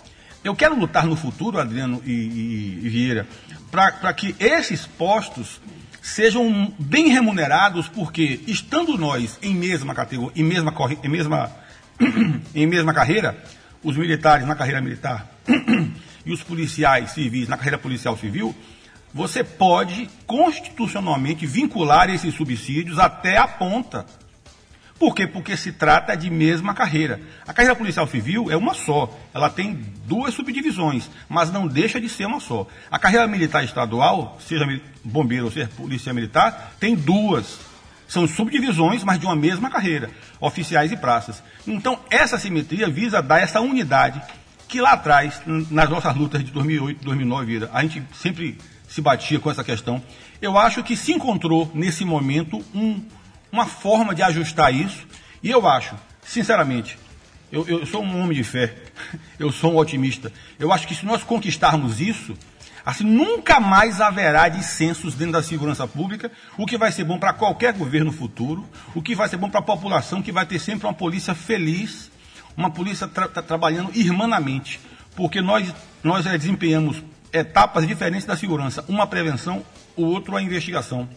Eu quero lutar no futuro, Adriano e, e- e Vieira, para que esses postos sejam bem remunerados, porque estando nós em mesma categoria, em mesma, em mesma, em mesma carreira, os militares na carreira militar e os policiais civis na carreira policial civil, você pode constitucionalmente vincular esses subsídios até a ponta. Por quê? Porque se trata de mesma carreira. A carreira policial civil é uma só. Ela tem duas subdivisões, mas não deixa de ser uma só. A carreira militar estadual, seja bombeiro ou seja polícia militar, tem duas. São subdivisões, mas de uma mesma carreira, oficiais e praças. Então, essa simetria visa dar essa unidade que lá atrás, nas nossas lutas de 2008, 2009, Vira, a gente sempre se batia com essa questão. Eu acho que se encontrou, nesse momento, um- uma forma de ajustar isso. E eu acho, sinceramente, eu, eu sou um homem de fé, eu sou um otimista. Eu acho que se nós conquistarmos isso, assim, nunca mais haverá dissensos dentro da segurança pública, o que vai ser bom para qualquer governo futuro, o que vai ser bom para a população, que vai ter sempre uma polícia feliz, uma polícia tra- tra- trabalhando irmanamente, porque nós, nós eh, desempenhamos etapas diferentes da segurança, uma a prevenção, o outro a investigação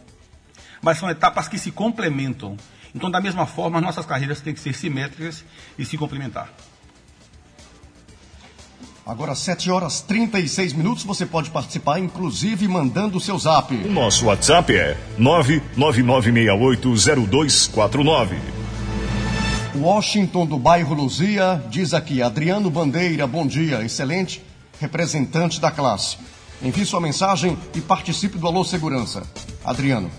mas são etapas que se complementam. Então, da mesma forma, as nossas carreiras têm que ser simétricas e se complementar. Agora, 7 horas 36 minutos, você pode participar, inclusive mandando o seu zap. O nosso WhatsApp é 999680249. Washington do bairro Luzia diz aqui, Adriano Bandeira, bom dia, excelente representante da classe. Envie sua mensagem e participe do Alô Segurança. Adriano.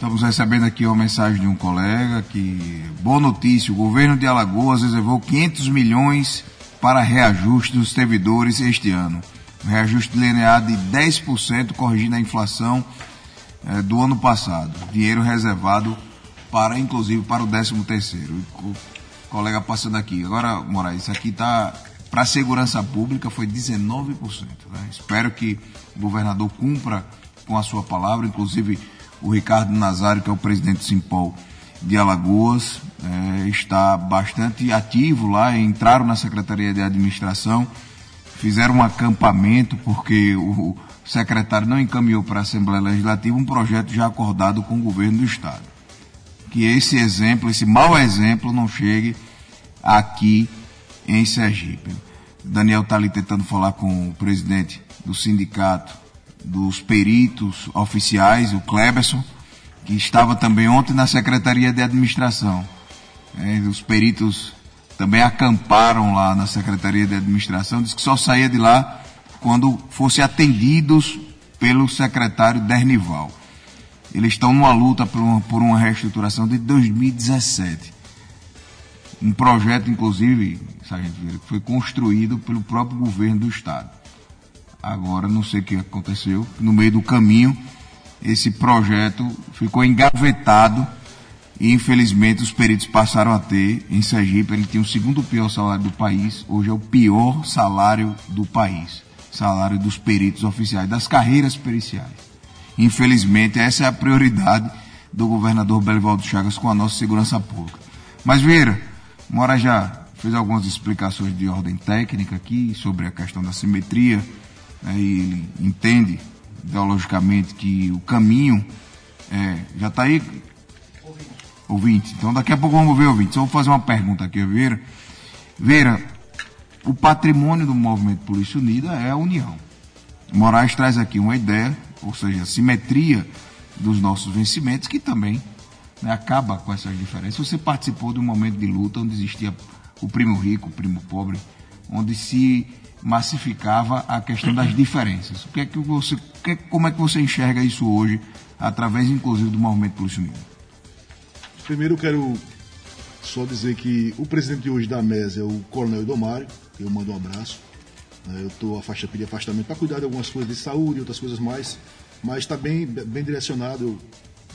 Estamos recebendo aqui uma mensagem de um colega que, boa notícia, o governo de Alagoas reservou 500 milhões para reajuste dos servidores este ano. Um reajuste linear de 10%, corrigindo a inflação eh, do ano passado. Dinheiro reservado para, inclusive, para o 13 terceiro. O colega passando aqui. Agora, Moraes, isso aqui está para a segurança pública foi 19%. né? Espero que o governador cumpra com a sua palavra, inclusive o Ricardo Nazário, que é o presidente Simpol de Alagoas, eh, está bastante ativo lá, entraram na Secretaria de Administração, fizeram um acampamento, porque o secretário não encaminhou para a Assembleia Legislativa um projeto já acordado com o governo do Estado. Que esse exemplo, esse mau exemplo, não chegue aqui em Sergipe. Daniel está ali tentando falar com o presidente do sindicato dos peritos oficiais, o Kleberson, que estava também ontem na Secretaria de Administração. É, os peritos também acamparam lá na Secretaria de Administração, disse que só saía de lá quando fossem atendidos pelo secretário Dernival. Eles estão numa luta por uma, por uma reestruturação de 2017. Um projeto, inclusive, Sargento que foi construído pelo próprio governo do Estado. Agora, não sei o que aconteceu, no meio do caminho, esse projeto ficou engavetado e, infelizmente, os peritos passaram a ter, em Sergipe, ele tinha o segundo pior salário do país, hoje é o pior salário do país. Salário dos peritos oficiais, das carreiras periciais. Infelizmente, essa é a prioridade do governador Belivaldo Chagas com a nossa segurança pública. Mas, Vieira, Mora já fez algumas explicações de ordem técnica aqui sobre a questão da simetria, né, e ele entende ideologicamente que o caminho é, já está aí. Ouvinte. Então daqui a pouco vamos ver, ouvinte. Só vou fazer uma pergunta aqui, Veira. Veira, o patrimônio do movimento Polícia Unida é a união. Moraes traz aqui uma ideia, ou seja, a simetria dos nossos vencimentos, que também né, acaba com essas diferenças. Você participou de um momento de luta onde existia o primo rico, o primo pobre, onde se massificava a questão das diferenças. O que é que você, o que, como é que você enxerga isso hoje, através inclusive do movimento Polícia Unida? Primeiro eu quero só dizer que o presidente de hoje da mesa é o Coronel Idomário, que eu mando um abraço. né, Eu estou afasta, pedi afastamento para cuidar de algumas coisas de saúde e outras coisas mais, mas está bem, bem direcionado, eu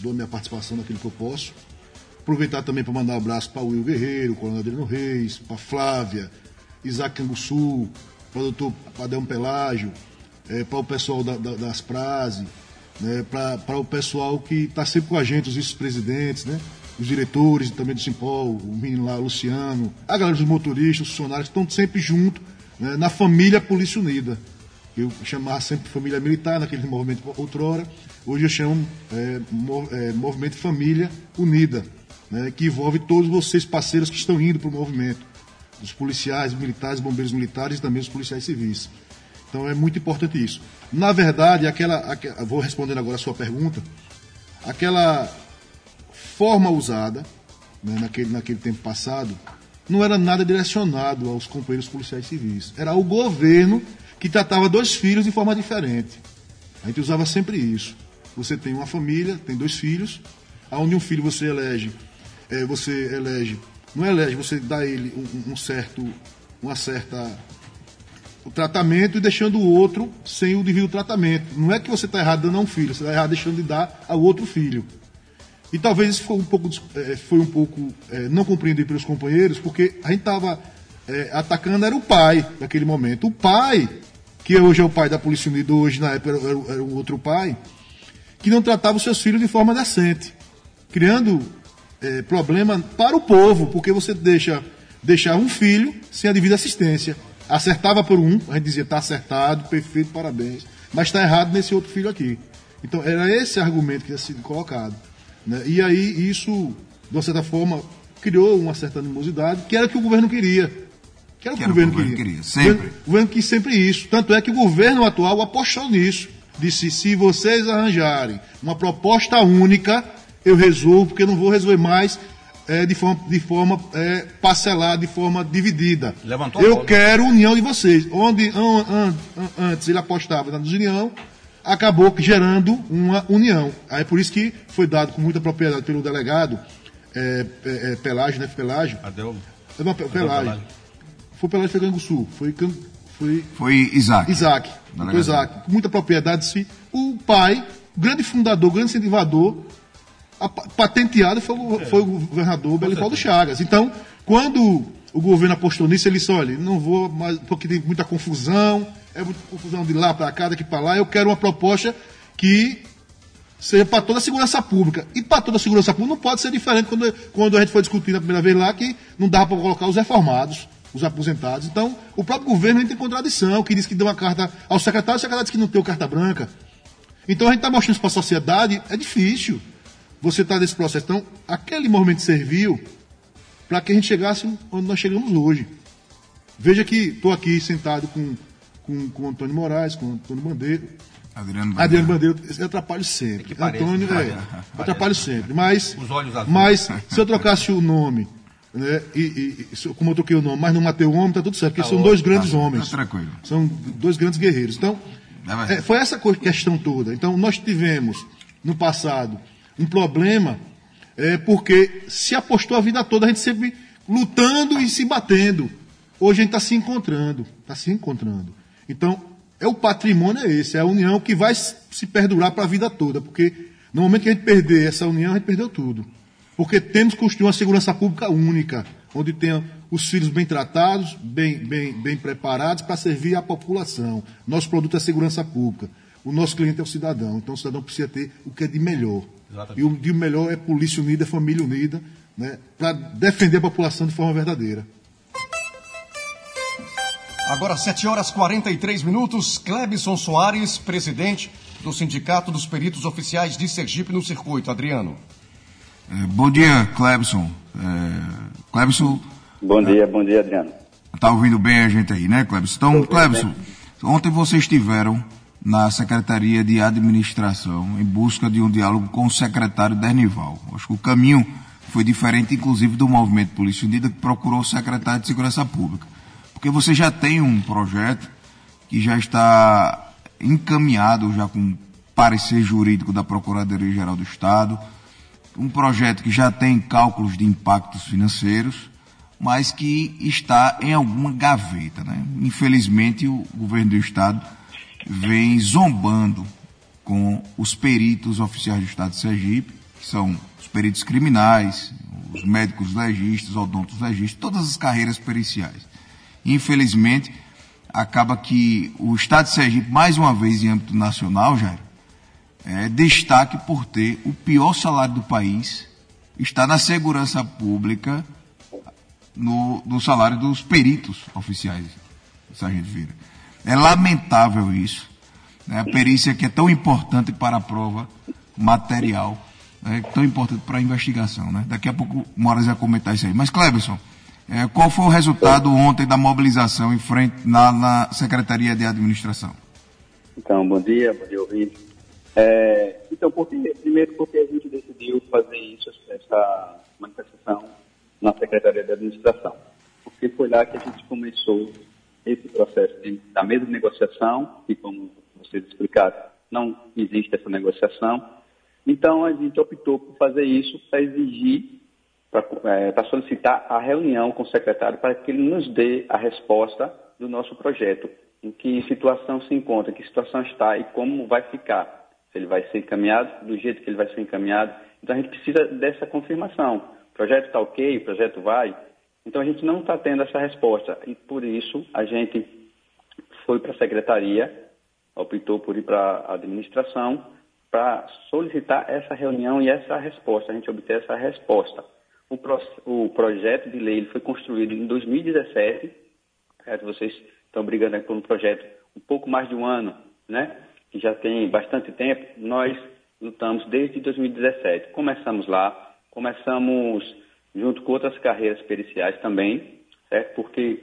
dou a minha participação naquilo que eu posso. Aproveitar também para mandar um abraço para o Will Guerreiro, Coronel Adriano Reis, para Flávia, Isaac Canguçu, para o doutor Padrão Pelágio, eh, para o pessoal da- da- das Prase, né, para o pessoal que está sempre com a gente, os vice-presidentes, né, os diretores também do Simpol, o menino lá, o Luciano, a galera dos motoristas, os funcionários, estão sempre junto né, na família Polícia Unida. Eu chamava sempre família militar naquele movimento outrora, hoje eu chamo eh, mo- eh, Movimento Família Unida, né, que envolve todos vocês parceiros que estão indo para o movimento, os policiais, militares, bombeiros militares e também os policiais civis. Então é muito importante isso. Na verdade, aquela, aque- vou respondendo agora a sua pergunta, aquela forma usada né, naquele, naquele tempo passado não era nada direcionado aos companheiros policiais civis. Era o governo que tratava dois filhos de forma diferente. A gente usava sempre isso. você tem uma família, tem dois filhos, aonde um filho você elege, é, você elege, não elege, você dá ele um, um certo, uma certa o tratamento e deixando o outro sem o devido tratamento. Não é que você está errado dando a um filho, você está errado deixando de dar ao outro filho. E talvez isso foi um pouco, eh, foi um pouco eh, não compreendido pelos companheiros, porque a gente estava eh, atacando era o pai naquele momento. O pai, que hoje é o pai da Polícia Unida, hoje na época era, era um outro pai, que não tratava os seus filhos de forma decente, criando eh, problema para o povo, porque você deixa deixar um filho sem a devida assistência. Acertava por um, a gente dizia está acertado, perfeito, parabéns, mas está errado nesse outro filho aqui. Então era esse argumento que tinha sido colocado. né? E aí isso, de uma certa forma, criou uma certa animosidade, que era o que o governo queria. Que era o que, o governo, queria. sempre. O governo, o governo quis sempre isso. Tanto é que o governo atual apostou nisso. Disse, se vocês arranjarem uma proposta única, eu resolvo, porque eu não vou resolver mais eh, de forma, de forma eh, parcelada, de forma dividida. Levantou a eu bola. quero união de vocês. Onde an- an- an- antes ele apostava na desunião, acabou gerando uma união. Aí por isso que foi dado com muita propriedade pelo delegado eh, eh, eh, Pelágio, né? Pelágio. Adeu. Não, Pe- Pelágio. Pelágio. Foi Pelágio foi Canguçu. Foi, Can- foi Foi Isaac. Isaac. Foi Isaac. Com muita propriedade. O pai, grande fundador, grande incentivador, a pa- patenteado foi, o- foi o governador Belivaldo Chagas. Então, quando o governo apostou nisso, ele disse, olha, não vou mais, porque tem muita confusão, é muita confusão de lá para cá, daqui para lá, eu quero uma proposta que seja para toda a segurança pública. E para toda a segurança pública não pode ser diferente quando, quando a gente foi discutir na primeira vez lá que não dava para colocar os reformados, os aposentados. Então, o próprio governo entra em contradição, que diz que deu uma carta ao secretário, o secretário diz que não tem carta branca. Então a gente está mostrando isso para a sociedade, é difícil você estar nesse processo. Então, aquele movimento serviu para que a gente chegasse onde nós chegamos hoje. Veja que estou aqui sentado com, com, com o Antônio Moraes, com o Antônio Bandeira, Adriano Adriano Bandeira, eu atrapalho sempre. parece, Antônio, parece, é, eu atrapalho sempre. Mas, Os olhos azuis. mas se eu trocasse o nome, né, e, e- como eu troquei o nome, mas não matei o homem, tá tudo certo, porque são dois grandes homens. Tá tranquilo. São dois grandes guerreiros. Então, É é, foi essa questão toda. Então, nós tivemos, no passado, um problema, é, porque se apostou a vida toda, a gente sempre lutando e se batendo. Hoje a gente está se encontrando, está se encontrando. Então, é o patrimônio é esse, é a união que vai se perdurar para a vida toda, porque no momento que a gente perder essa união, a gente perdeu tudo. Porque temos que construir uma segurança pública única, onde tenha os filhos bem tratados, bem, bem, bem preparados para servir à população. Nosso produto é segurança pública. O nosso cliente é o cidadão. Então o cidadão precisa ter o que é de melhor. Exatamente. E o de melhor é polícia unida, é família unida, né, para defender a população de forma verdadeira. Agora, 7 horas 43 minutos. Clebson Soares, presidente do Sindicato dos Peritos Oficiais de Sergipe no Circuito. Adriano. É, bom dia, Clebson. É, Clebson, Bom dia, bom dia, Adriano. tá ouvindo bem a gente aí, né, Clebson? Então, Clebson, ontem vocês estiveram na Secretaria de Administração em busca de um diálogo com o secretário Dernival. Acho que o caminho foi diferente, inclusive, do movimento Polícia Unida, que procurou o secretário de Segurança Pública. Porque você já tem um projeto que já está encaminhado, já com parecer jurídico da Procuradoria-Geral do Estado, um projeto que já tem cálculos de impactos financeiros, mas que está em alguma gaveta. Né? Infelizmente, o governo do Estado vem zombando com os peritos oficiais do Estado de Sergipe, que são os peritos criminais, os médicos legistas, odontos legistas, todas as carreiras periciais. Infelizmente, acaba que o Estado de Sergipe, mais uma vez em âmbito nacional, Jair, é, destaque por ter o pior salário do país, está na segurança pública, no, no salário dos peritos oficiais, Sargento Vieira. É lamentável isso. Né? A perícia que é tão importante para a prova material, né? tão importante para a investigação. Né? Daqui a pouco o Moraes vai comentar isso aí. Mas, Cleberson, é, qual foi o resultado ontem da mobilização em frente na, na Secretaria de Administração? Então, bom dia, bom dia, ouvinte. É, então, porque, primeiro porque a gente decidiu fazer isso, essa manifestação, na Secretaria de Administração. Porque foi lá que a gente começou esse processo da mesma negociação, que como vocês explicaram, não existe essa negociação. Então a gente optou por fazer isso para exigir, para solicitar a reunião com o secretário para que ele nos dê a resposta do nosso projeto, em que situação se encontra, em que situação está e como vai ficar. Se ele vai ser encaminhado, do jeito que ele vai ser encaminhado. Então a gente precisa dessa confirmação. O projeto está ok, o projeto vai. Então a gente não está tendo essa resposta. E por isso a gente foi para a secretaria, optou por ir para a administração, para solicitar essa reunião e essa resposta, a gente obter essa resposta. O, pro, o projeto de lei foi construído em 2017, certo? vocês estão brigando por um projeto um pouco mais de um ano, né? que já tem bastante tempo, nós lutamos desde 2017. Começamos lá, começamos junto com outras carreiras periciais também, certo? porque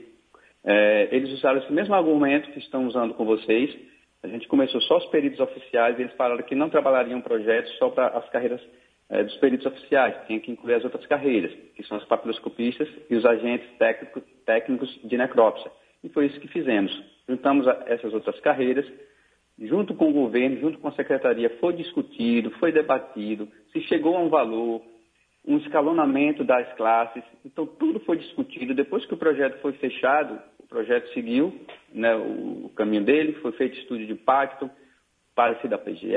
é, eles usaram esse mesmo argumento que estão usando com vocês. A gente começou só os peritos oficiais, eles falaram que não trabalhariam projetos só para as carreiras é, dos peritos oficiais, tinha que incluir as outras carreiras, que são os papiloscopistas e os agentes técnico, técnicos de necrópsia. E foi isso que fizemos. Juntamos essas outras carreiras, junto com o governo, junto com a secretaria, foi discutido, foi debatido, se chegou a um valor, um escalonamento das classes. Então, tudo foi discutido. Depois que o projeto foi fechado, o projeto seguiu né, o, caminho dele, foi feito estudo de impacto, parecer da PGE.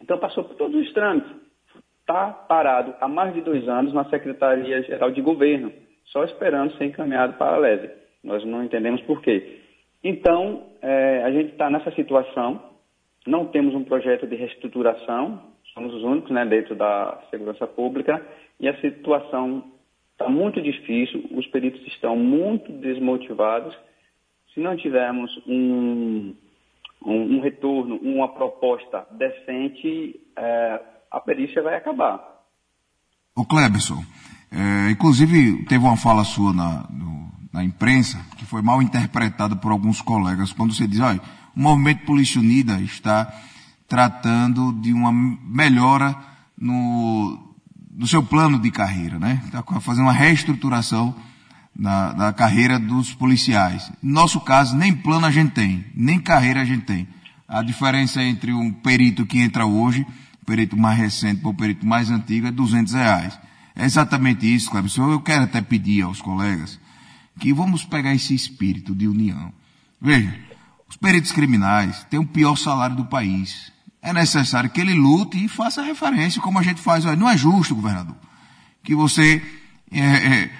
Então, passou por todos os trâmites. Está parado há mais de dois anos na Secretaria-Geral de Governo, só esperando ser encaminhado para a LESE. Nós não entendemos por quê. Então, é, a gente está nessa situação, não temos um projeto de reestruturação, somos os únicos né, dentro da segurança pública e a situação está muito difícil, os peritos estão muito desmotivados. Se não tivermos um, um, um retorno, uma proposta decente, é, a perícia vai acabar. O Clebson, é, inclusive teve uma fala sua na, no, na imprensa que foi mal interpretada por alguns colegas quando você diz, olha, o movimento Polícia Unida está tratando de uma melhora no, no seu plano de carreira, né? Está fazendo uma reestruturação da, carreira dos policiais. No nosso caso, nem plano a gente tem, nem carreira a gente tem. A diferença entre um perito que entra hoje, perito mais recente para o perito mais antigo, é 200 reais. É exatamente isso, Cleber. Eu quero até pedir aos colegas que vamos pegar esse espírito de união. Veja, os peritos criminais têm o pior salário do país é necessário que ele lute e faça referência, como a gente faz. Não é justo, governador, que você é, é,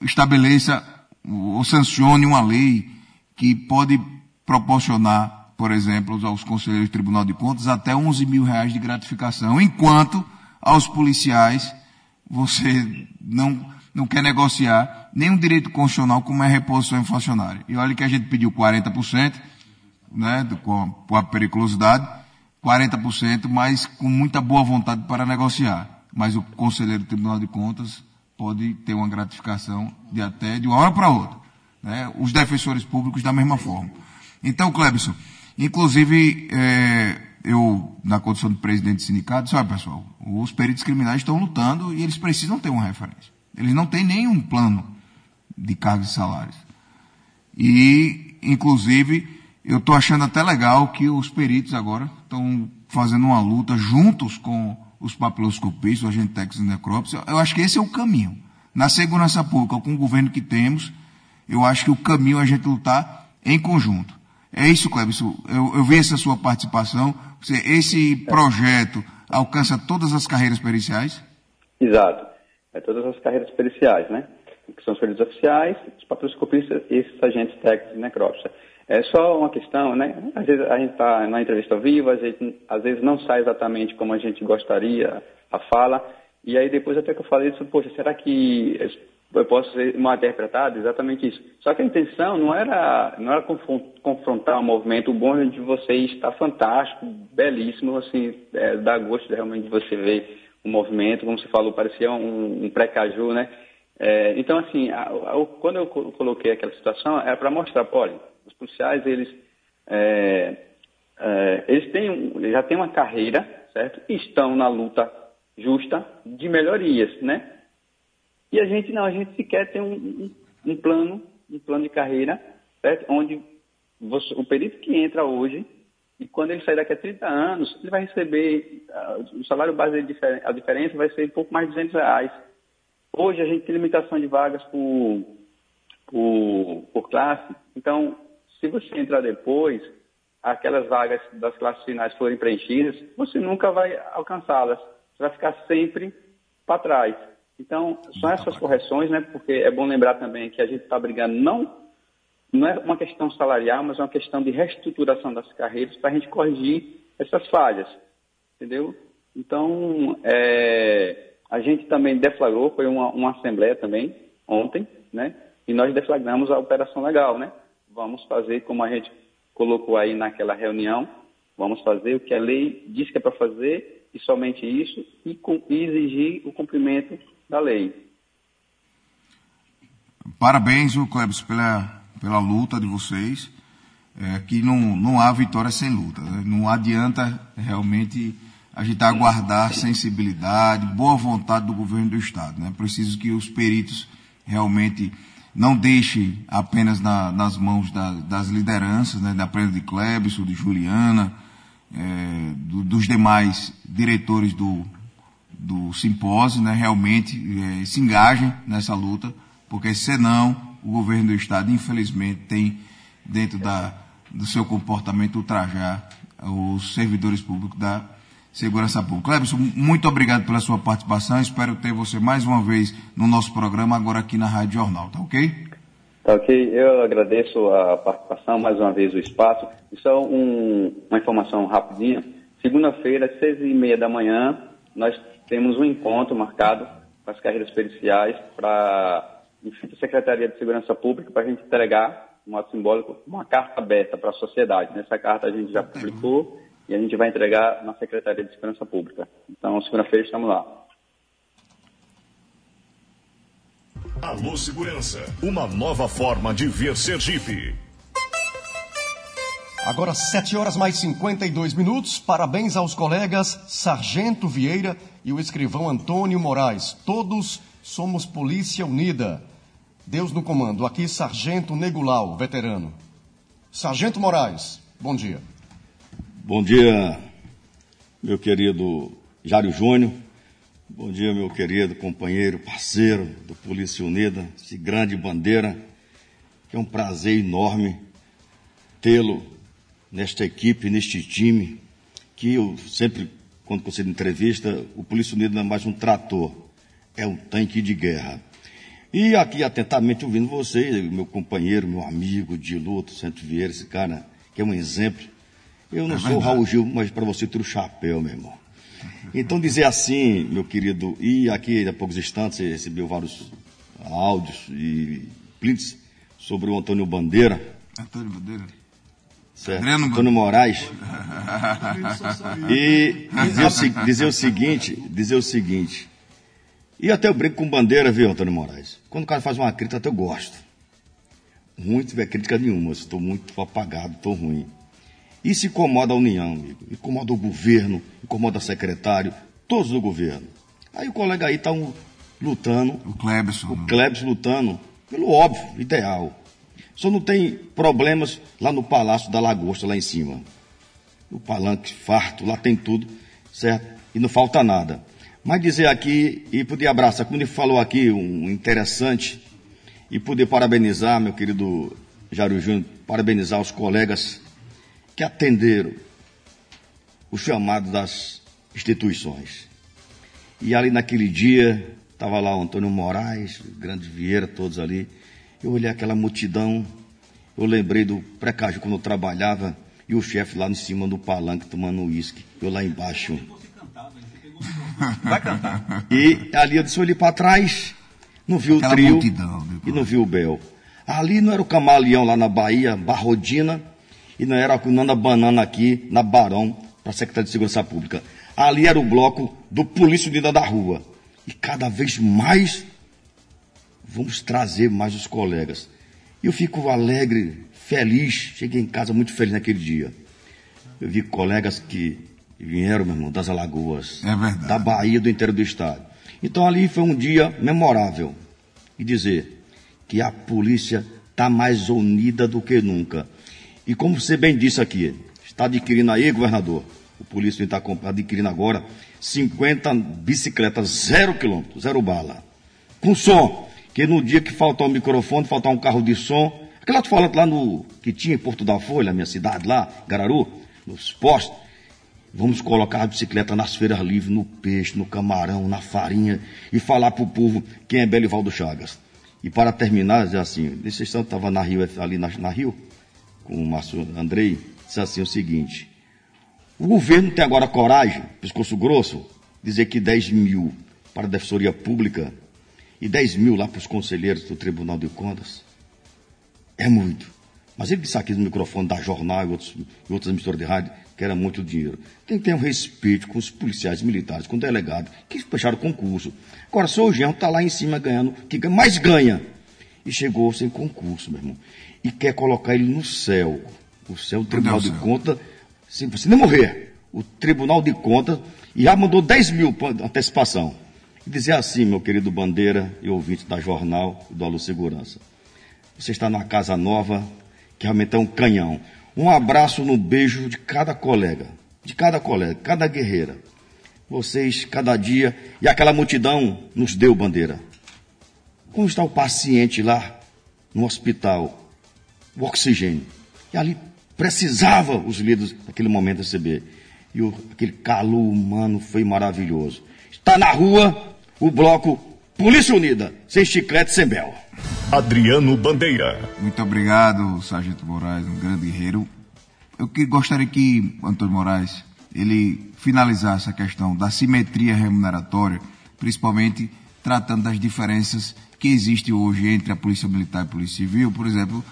estabeleça ou sancione uma lei que pode proporcionar, por exemplo, aos conselheiros do Tribunal de Contas até 11 mil reais de gratificação, enquanto aos policiais você não, não quer negociar nenhum direito constitucional como é a reposição inflacionária. E olha que a gente pediu 40%, né, com a, com a periculosidade, 40%, mas com muita boa vontade para negociar. Mas o conselheiro do Tribunal de Contas pode ter uma gratificação de até de uma hora para outra. Né? Os defensores públicos da mesma forma. Então, Clebson, inclusive, é, eu, na condição de presidente do sindicato, sabe, pessoal, os peritos criminais estão lutando e eles precisam ter uma referência. Eles não têm nenhum plano de cargos e salários. E, inclusive, eu estou achando até legal que os peritos agora estão fazendo uma luta juntos com os papiloscopistas, o agente técnico de necrópsia. Eu acho que esse é o caminho. Na segurança pública, com o governo que temos, eu acho que o caminho é a gente lutar em conjunto. É isso, Cleber. Eu, eu vi essa sua participação. Esse projeto alcança todas as carreiras periciais? Exato. É todas as carreiras periciais, né? Que são os peritos oficiais, os papiloscopistas e esses agentes técnicos de necrópsia. É só uma questão, né? Às vezes a gente está na entrevista ao vivo, às vezes, às vezes não sai exatamente como a gente gostaria a fala, e aí depois até que eu falei isso, poxa, será que eu posso ser mal interpretado? Exatamente isso. Só que a intenção não era, não era confrontar o movimento, o bom de vocês está fantástico, belíssimo, assim, é, dá gosto realmente de você ver o movimento, como você falou, parecia um, um pré-caju, né? É, então, assim, a, a, quando eu coloquei aquela situação, é para mostrar, olha, policiais, eles, é, é, eles têm, já têm uma carreira, certo? E estão na luta justa de melhorias, né? E a gente não, a gente sequer tem um, um, um plano, um plano de carreira, certo? Onde você, o perito que entra hoje, E quando ele sair daqui a 30 anos, ele vai receber, ah, o salário base, a diferença vai ser um pouco mais de 200 reais. Hoje a gente tem limitação de vagas por, por, por classe. Então, se você entrar depois, aquelas vagas das classes finais forem preenchidas, você nunca vai alcançá-las. Você vai ficar sempre para trás. Então, são essas correções, né? Porque é bom lembrar também que a gente está brigando não não é uma questão salarial, mas é uma questão de reestruturação das carreiras para a gente corrigir essas falhas, entendeu? Então, é, a gente também deflagrou, foi uma, uma assembleia também, ontem, né? E nós deflagramos a operação legal, né? Vamos fazer como a gente colocou aí naquela reunião, vamos fazer o que a lei diz que é para fazer e somente isso e, exigir o cumprimento da lei. Parabéns, o Klebs, pela, pela luta de vocês. É, que não, não há vitória sem luta. né? Não adianta realmente a gente aguardar sensibilidade, boa vontade do governo do Estado. Né? Preciso que os peritos realmente não deixem apenas na- nas mãos da- das lideranças, né? da prenda de Klebs, de Juliana, é, do- dos demais diretores do, do simpósio, né, realmente eh, se engajem nessa luta, porque senão o governo do estado, infelizmente, tem dentro da, do seu comportamento ultrajar os servidores públicos da segurança pública. Clebson, muito obrigado pela sua participação. Espero ter você mais uma vez no nosso programa, agora aqui na Rádio Jornal, tá ok? Tá ok, eu agradeço a participação, mais uma vez o espaço. E só um- uma informação rapidinha. Segunda-feira, às seis e meia da manhã, nós temos um encontro marcado com as carreiras periciais para à Secretaria de Segurança Pública para a gente entregar, um ato simbólico, uma carta aberta para a sociedade. Nessa carta a gente já publicou e a gente vai entregar na Secretaria de Segurança Pública. Então, segunda-feira estamos lá. Alô Segurança, uma nova forma de ver Sergipe. Agora 7 horas mais 52 minutos. Parabéns aos colegas Sargento Vieira e o escrivão Antônio Moraes. Todos somos Polícia Unida. Deus no comando. Aqui Sargento Negulau, veterano. Sargento Moraes, bom dia. Bom dia, meu querido Jário Júnior. Bom dia, meu querido companheiro, parceiro do Polícia Unida, esse grande bandeira, é um prazer enorme tê-lo nesta equipe, neste time, que eu sempre, quando concedo entrevista, o Polícia Unida não é mais um trator, é um tanque de guerra. E aqui, atentamente ouvindo você, meu companheiro, meu amigo de luto, Santo Vieira, esse cara que é um exemplo. Eu não É sou o. Raul Gil, mas para você ter o chapéu, meu irmão. Então, dizer assim, meu querido, e aqui há poucos instantes você recebeu vários áudios e prints sobre o Antônio Bandeira, Antônio Bandeira. certo? Adriano Antônio Moraes. E dizer o, dizer o seguinte, dizer o seguinte. E até eu brinco com bandeira, viu, Antônio Moraes? Quando o cara faz uma crítica, até eu gosto. Ruim tiver crítica nenhuma, estou muito apagado, estou ruim. Isso incomoda a União, amigo. Incomoda o governo, incomoda o secretário, todos do governo. Aí o colega aí está lutando. O Klebson. O Klebs lutando pelo óbvio, ideal. Só não tem problemas lá no Palácio da Lagosta, lá em cima. O palanque farto, lá tem tudo, certo? E não falta nada. Mas dizer aqui, e poder abraçar, como ele falou aqui, um interessante, e poder parabenizar, meu querido Jário Júnior, parabenizar os colegas que atenderam o chamado das instituições. E ali naquele dia, estava lá o Antônio Moraes, o Grande Vieira, todos ali. Eu olhei aquela multidão, eu lembrei do precário quando eu trabalhava e o chefe lá em cima do palanque tomando uísque, eu lá embaixo. Vai cantar. E ali eu disse, olhei para trás, não vi o trio multidão, meu e não vi o Bel. Ali não era o camaleão lá na Bahia, Barrodina, e não era a Nanda Banana aqui na Barão, para a Secretaria de Segurança Pública. Ali era o bloco do Polícia Unida da Rua. E cada vez mais vamos trazer mais os colegas. E eu fico alegre, feliz, cheguei em casa muito feliz naquele dia. Eu vi colegas que vieram, meu irmão, das Alagoas, É da Bahia, do interior do estado. Então ali foi um dia memorável. E dizer que a polícia está mais unida do que nunca. E como você bem disse aqui, está adquirindo aí, governador, o polícia está adquirindo agora 50 bicicletas zero quilômetro, zero bala. Com som, que no dia que faltar um microfone, faltar um carro de som, aquela tu fala lá no, que tinha em Porto da Folha, minha cidade lá, Gararu, nos postos, Vamos colocar a bicicleta nas feiras livres, no peixe, no camarão, na farinha e falar para o povo quem é Belivaldo Chagas. E para terminar, dizer assim, nesse instante estava na Rio, ali na, na Rio, com o Márcio Andrei, disse assim o seguinte, o governo tem agora coragem, pescoço grosso, dizer que 10 mil para a Defensoria Pública e 10 mil lá para os conselheiros do Tribunal de Contas. É muito. Mas ele disse aqui no microfone da jornal e, outros, e outras emissoras de rádio que era muito dinheiro. Tem que ter um respeito com os policiais militares, com o delegado, que fecharam o concurso. Agora, o seu genro está lá em cima ganhando, que mais ganha. E chegou sem concurso, meu irmão. E quer colocar ele no céu. O céu, o Tribunal de Contas, se você não morrer, o Tribunal de Contas, e já mandou 10 mil de antecipação. E dizer assim, meu querido Bandeira e ouvinte da Jornal e do Alô Segurança. Você está na casa nova, que realmente é um canhão. Um abraço no beijo de cada colega, de cada colega, cada guerreira. Vocês, cada dia, e aquela multidão nos deu bandeira. Como está o paciente lá no hospital? O oxigênio. E ali precisava os líderes naquele momento receber. E o, aquele calor humano foi maravilhoso. Está na rua o bloco Polícia Unida, sem chiclete, sem bel. Adriano Bandeira. Muito obrigado, Sargento Moraes, um grande guerreiro. Eu que gostaria que Antônio Moraes ele finalizasse a questão da simetria remuneratória, principalmente tratando das diferenças que existem hoje entre a Polícia Militar e a Polícia Civil, por exemplo,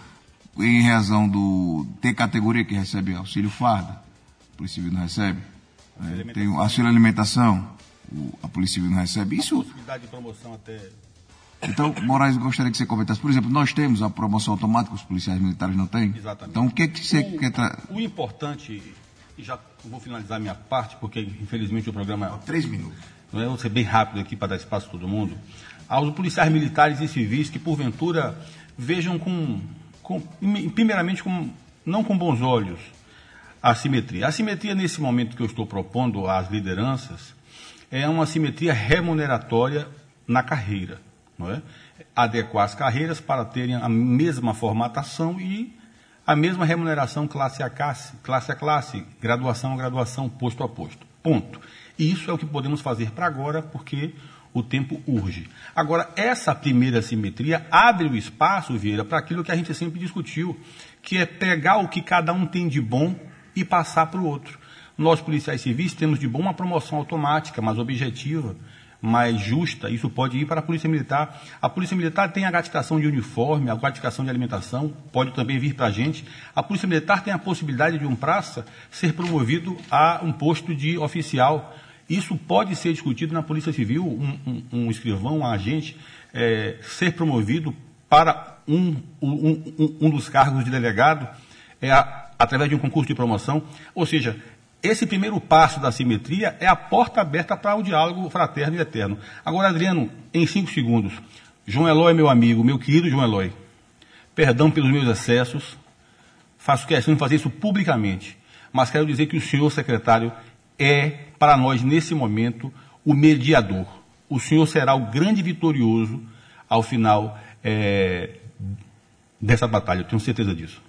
em razão do tem categoria que recebe auxílio farda, a Polícia Civil não recebe, é, tem o auxílio alimentação, o, a Polícia Civil não recebe. Isso Possibilidade de promoção até. então, Moraes, eu gostaria que você comentasse. Por exemplo, nós temos a promoção automática, os policiais militares não têm. Exatamente. Então, o que, que você quer tra... O importante, e já vou finalizar minha parte, porque infelizmente o programa. Três minutos. É? Vou ser bem rápido aqui para dar espaço a todo mundo. Aos policiais militares e civis que, porventura, vejam com. Com primeiramente, com, não com bons olhos a simetria. A simetria, nesse momento que eu estou propondo às lideranças, é uma simetria remuneratória na carreira. Não é? Adequar as carreiras para terem a mesma formatação e a mesma remuneração classe a classe, classe a classe, graduação a graduação, posto a posto. Ponto. E isso é o que podemos fazer para agora, porque o tempo urge. Agora, essa primeira simetria abre o espaço, Vieira, para aquilo que a gente sempre discutiu, que é pegar o que cada um tem de bom e passar para o outro. Nós, policiais civis, temos de bom uma promoção automática, mais objetiva, mais justa. Isso pode ir para a Polícia Militar. A Polícia Militar tem a gratificação de uniforme, a gratificação de alimentação, pode também vir para a gente. A Polícia Militar tem a possibilidade de um praça ser promovido a um posto de oficial. Isso pode ser discutido na Polícia Civil, um, um, um escrivão, um agente, é, ser promovido para um, um, dos cargos de delegado é, a, através de um concurso de promoção. Ou seja, esse primeiro passo da simetria é a porta aberta para o diálogo fraterno e eterno. Agora, Adriano, em cinco segundos. João Eloy é meu amigo, meu querido João Eloy. Perdão pelos meus excessos. Faço questão de fazer isso publicamente. Mas quero dizer que o senhor secretário é, para nós, nesse momento, o mediador. O senhor será o grande vitorioso ao final é, dessa batalha. Eu tenho certeza disso.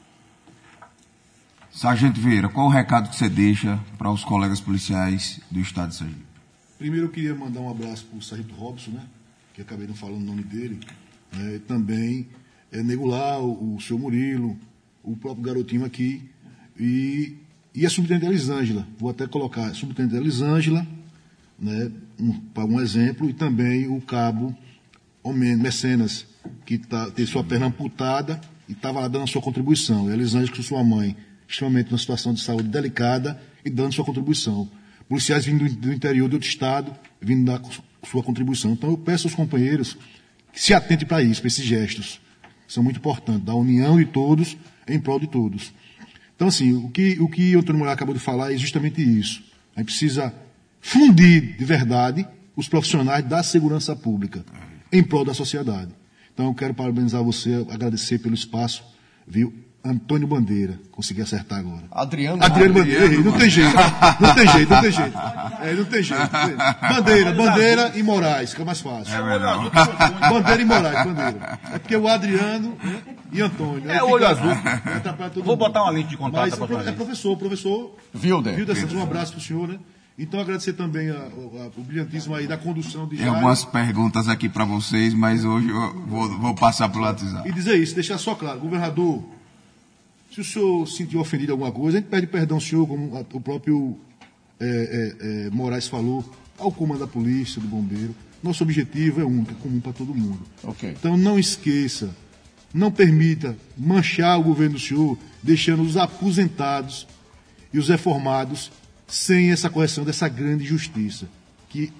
Sargento Vieira, qual o recado que você deixa para os colegas policiais do estado de Sergipe? Primeiro eu queria mandar um abraço para o Sargento Robson, né? Que acabei não falando o nome dele. Né? Também é, Negular, o, o seu Murilo, o próprio garotinho aqui. E, e a subtenente Elisângela. Vou até colocar a subtenente Elisângela, né? Um, para um exemplo, e também o cabo Homem, Mecenas, que tá, tem sua perna amputada e estava lá dando a sua contribuição. E a Elisângela, com sua mãe, extremamente numa situação de saúde delicada e dando sua contribuição. Policiais vindo do interior do outro estado, vindo dar sua contribuição. Então eu peço aos companheiros que se atentem para isso, para esses gestos. São muito importantes, da união de todos em prol de todos. Então, assim, o que o, que o Antônio Moraes acabou de falar é justamente isso. A gente precisa fundir de verdade os profissionais da segurança pública em prol da sociedade. Então, eu quero parabenizar você, agradecer pelo espaço, viu? Antônio Bandeira. Consegui acertar agora. Adriano, Adriano Bandeira. Errei. Não tem jeito. Não tem jeito, não tem jeito. É, não tem jeito. Bandeira, Bandeira e Moraes, que é mais fácil. É. Bandeira e Moraes, Bandeira. É porque o Adriano né, e Antônio. É Aí olho azul. Vou mundo. botar uma lente de contato Mas da é é professor, professor Wilder. Wilder Santos, um abraço pro senhor, né? Então agradecer também a- a- o brilhantismo aí da condução de Tem Jair. algumas perguntas aqui para vocês, mas hoje eu vou, vou passar pelo WhatsApp. E dizer isso, deixar só claro, governador, se o senhor se sentiu ofendido alguma coisa, a gente pede perdão ao senhor, como o próprio é, é, é, Moraes falou, ao comando da polícia, do bombeiro. Nosso objetivo é único, é comum para todo mundo. Ok. Então não esqueça, não permita manchar o governo do senhor, deixando os aposentados e os reformados sem essa correção dessa grande justiça, que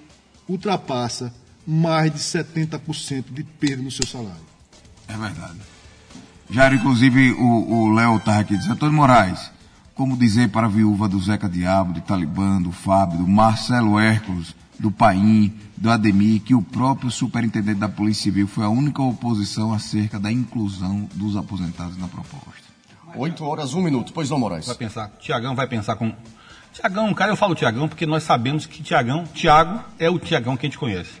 ultrapassa mais de 70% de perda no seu salário. É verdade. Já, inclusive, o Léo estava aqui dizendo, Antônio Moraes, como dizer para a viúva do Zeca Diabo, do Talibã, do Fábio, do Marcelo Hércules, do Paim, do Ademir, que o próprio superintendente da Polícia Civil foi a única oposição acerca da inclusão dos aposentados na proposta. 8 horas, 1 minuto. Pois não, Moraes. Vai pensar, Tiagão vai pensar com. Tiagão, cara, eu falo Tiagão porque nós sabemos que Tiagão, Tiago é o Tiagão que a gente conhece.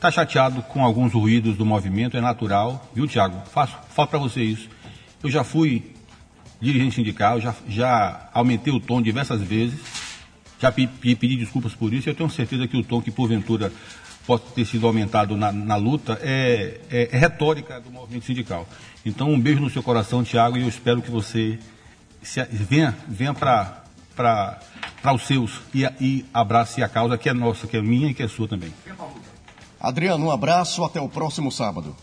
Está chateado com alguns ruídos do movimento, é natural, viu, Tiago? Faço, falo para você isso. Eu já fui dirigente sindical, já, já aumentei o tom diversas vezes, já pe- pe- pedi desculpas por isso, e eu tenho certeza que o tom que porventura possa ter sido aumentado na, na luta é, é- é retórica do movimento sindical. Então, um beijo no seu coração, Tiago, e eu espero que você se- venha, venha para os seus e, e abrace a causa que é nossa, que é minha e que é sua também. Adriano, um abraço, até o próximo sábado.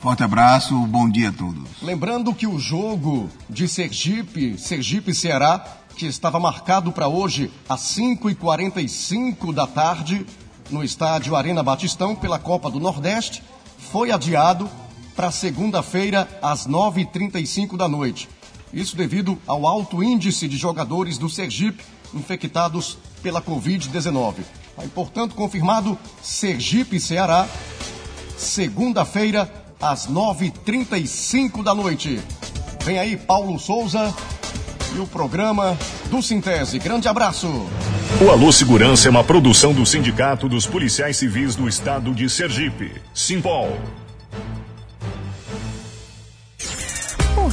Forte abraço, bom dia a todos. Lembrando que o jogo de Sergipe, Sergipe-Ceará, que estava marcado para hoje às 5h45 da tarde, no estádio Arena Batistão, pela Copa do Nordeste, foi adiado para segunda-feira às 9h35 da noite. Isso devido ao alto índice de jogadores do Sergipe infectados pela Covid-19. Aí, portanto, confirmado Sergipe-Ceará, segunda-feira, às 9h35 da noite. Vem aí Paulo Souza e o programa do Sintese. Grande abraço. O Alô Segurança é uma produção do Sindicato dos Policiais Civis do Estado de Sergipe, Simpol.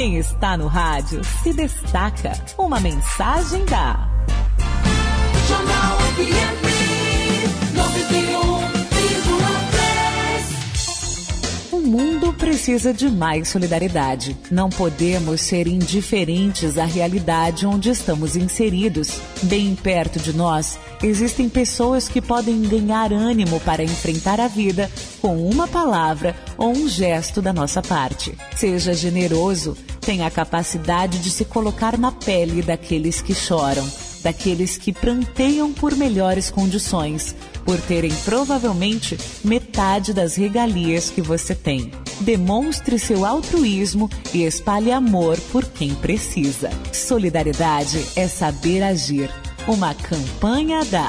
Quem está no rádio se destaca. Uma mensagem da Jornal FM 91,3. O mundo precisa de mais solidariedade. Não podemos ser indiferentes à realidade onde estamos inseridos. Bem perto de nós, existem pessoas que podem ganhar ânimo para enfrentar a vida com uma palavra ou um gesto da nossa parte. Seja generoso, tenha a capacidade de se colocar na pele daqueles que choram, daqueles que pranteiam por melhores condições, por terem provavelmente metade das regalias que você tem. Demonstre seu altruísmo e espalhe amor por quem precisa. Solidariedade é saber agir. Uma campanha da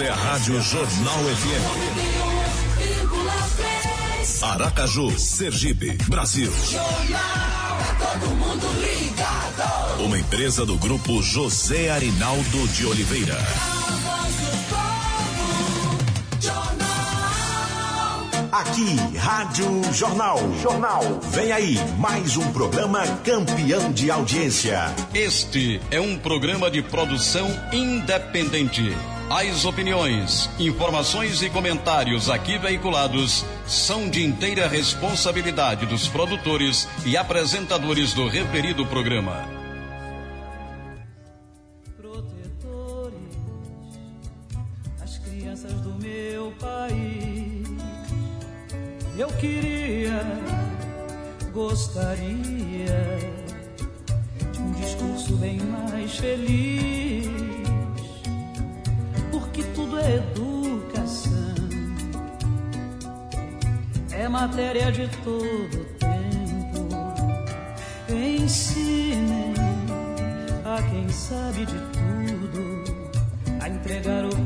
Essa é a Rádio Jornal FM. Aracaju, Sergipe, Brasil. Jornal, todo mundo ligado. Uma empresa do grupo José Arinaldo de Oliveira. Aqui, Rádio Jornal. Jornal. Vem aí, mais um programa campeão de audiência. Este é um programa de produção independente. As opiniões, informações e comentários aqui veiculados são de inteira responsabilidade dos produtores e apresentadores do referido programa. crianças do meu país. Eu queria, gostaria de um discurso bem mais feliz, porque tudo é educação, é matéria de todo tempo. Ensinem a quem sabe de tudo a entregar o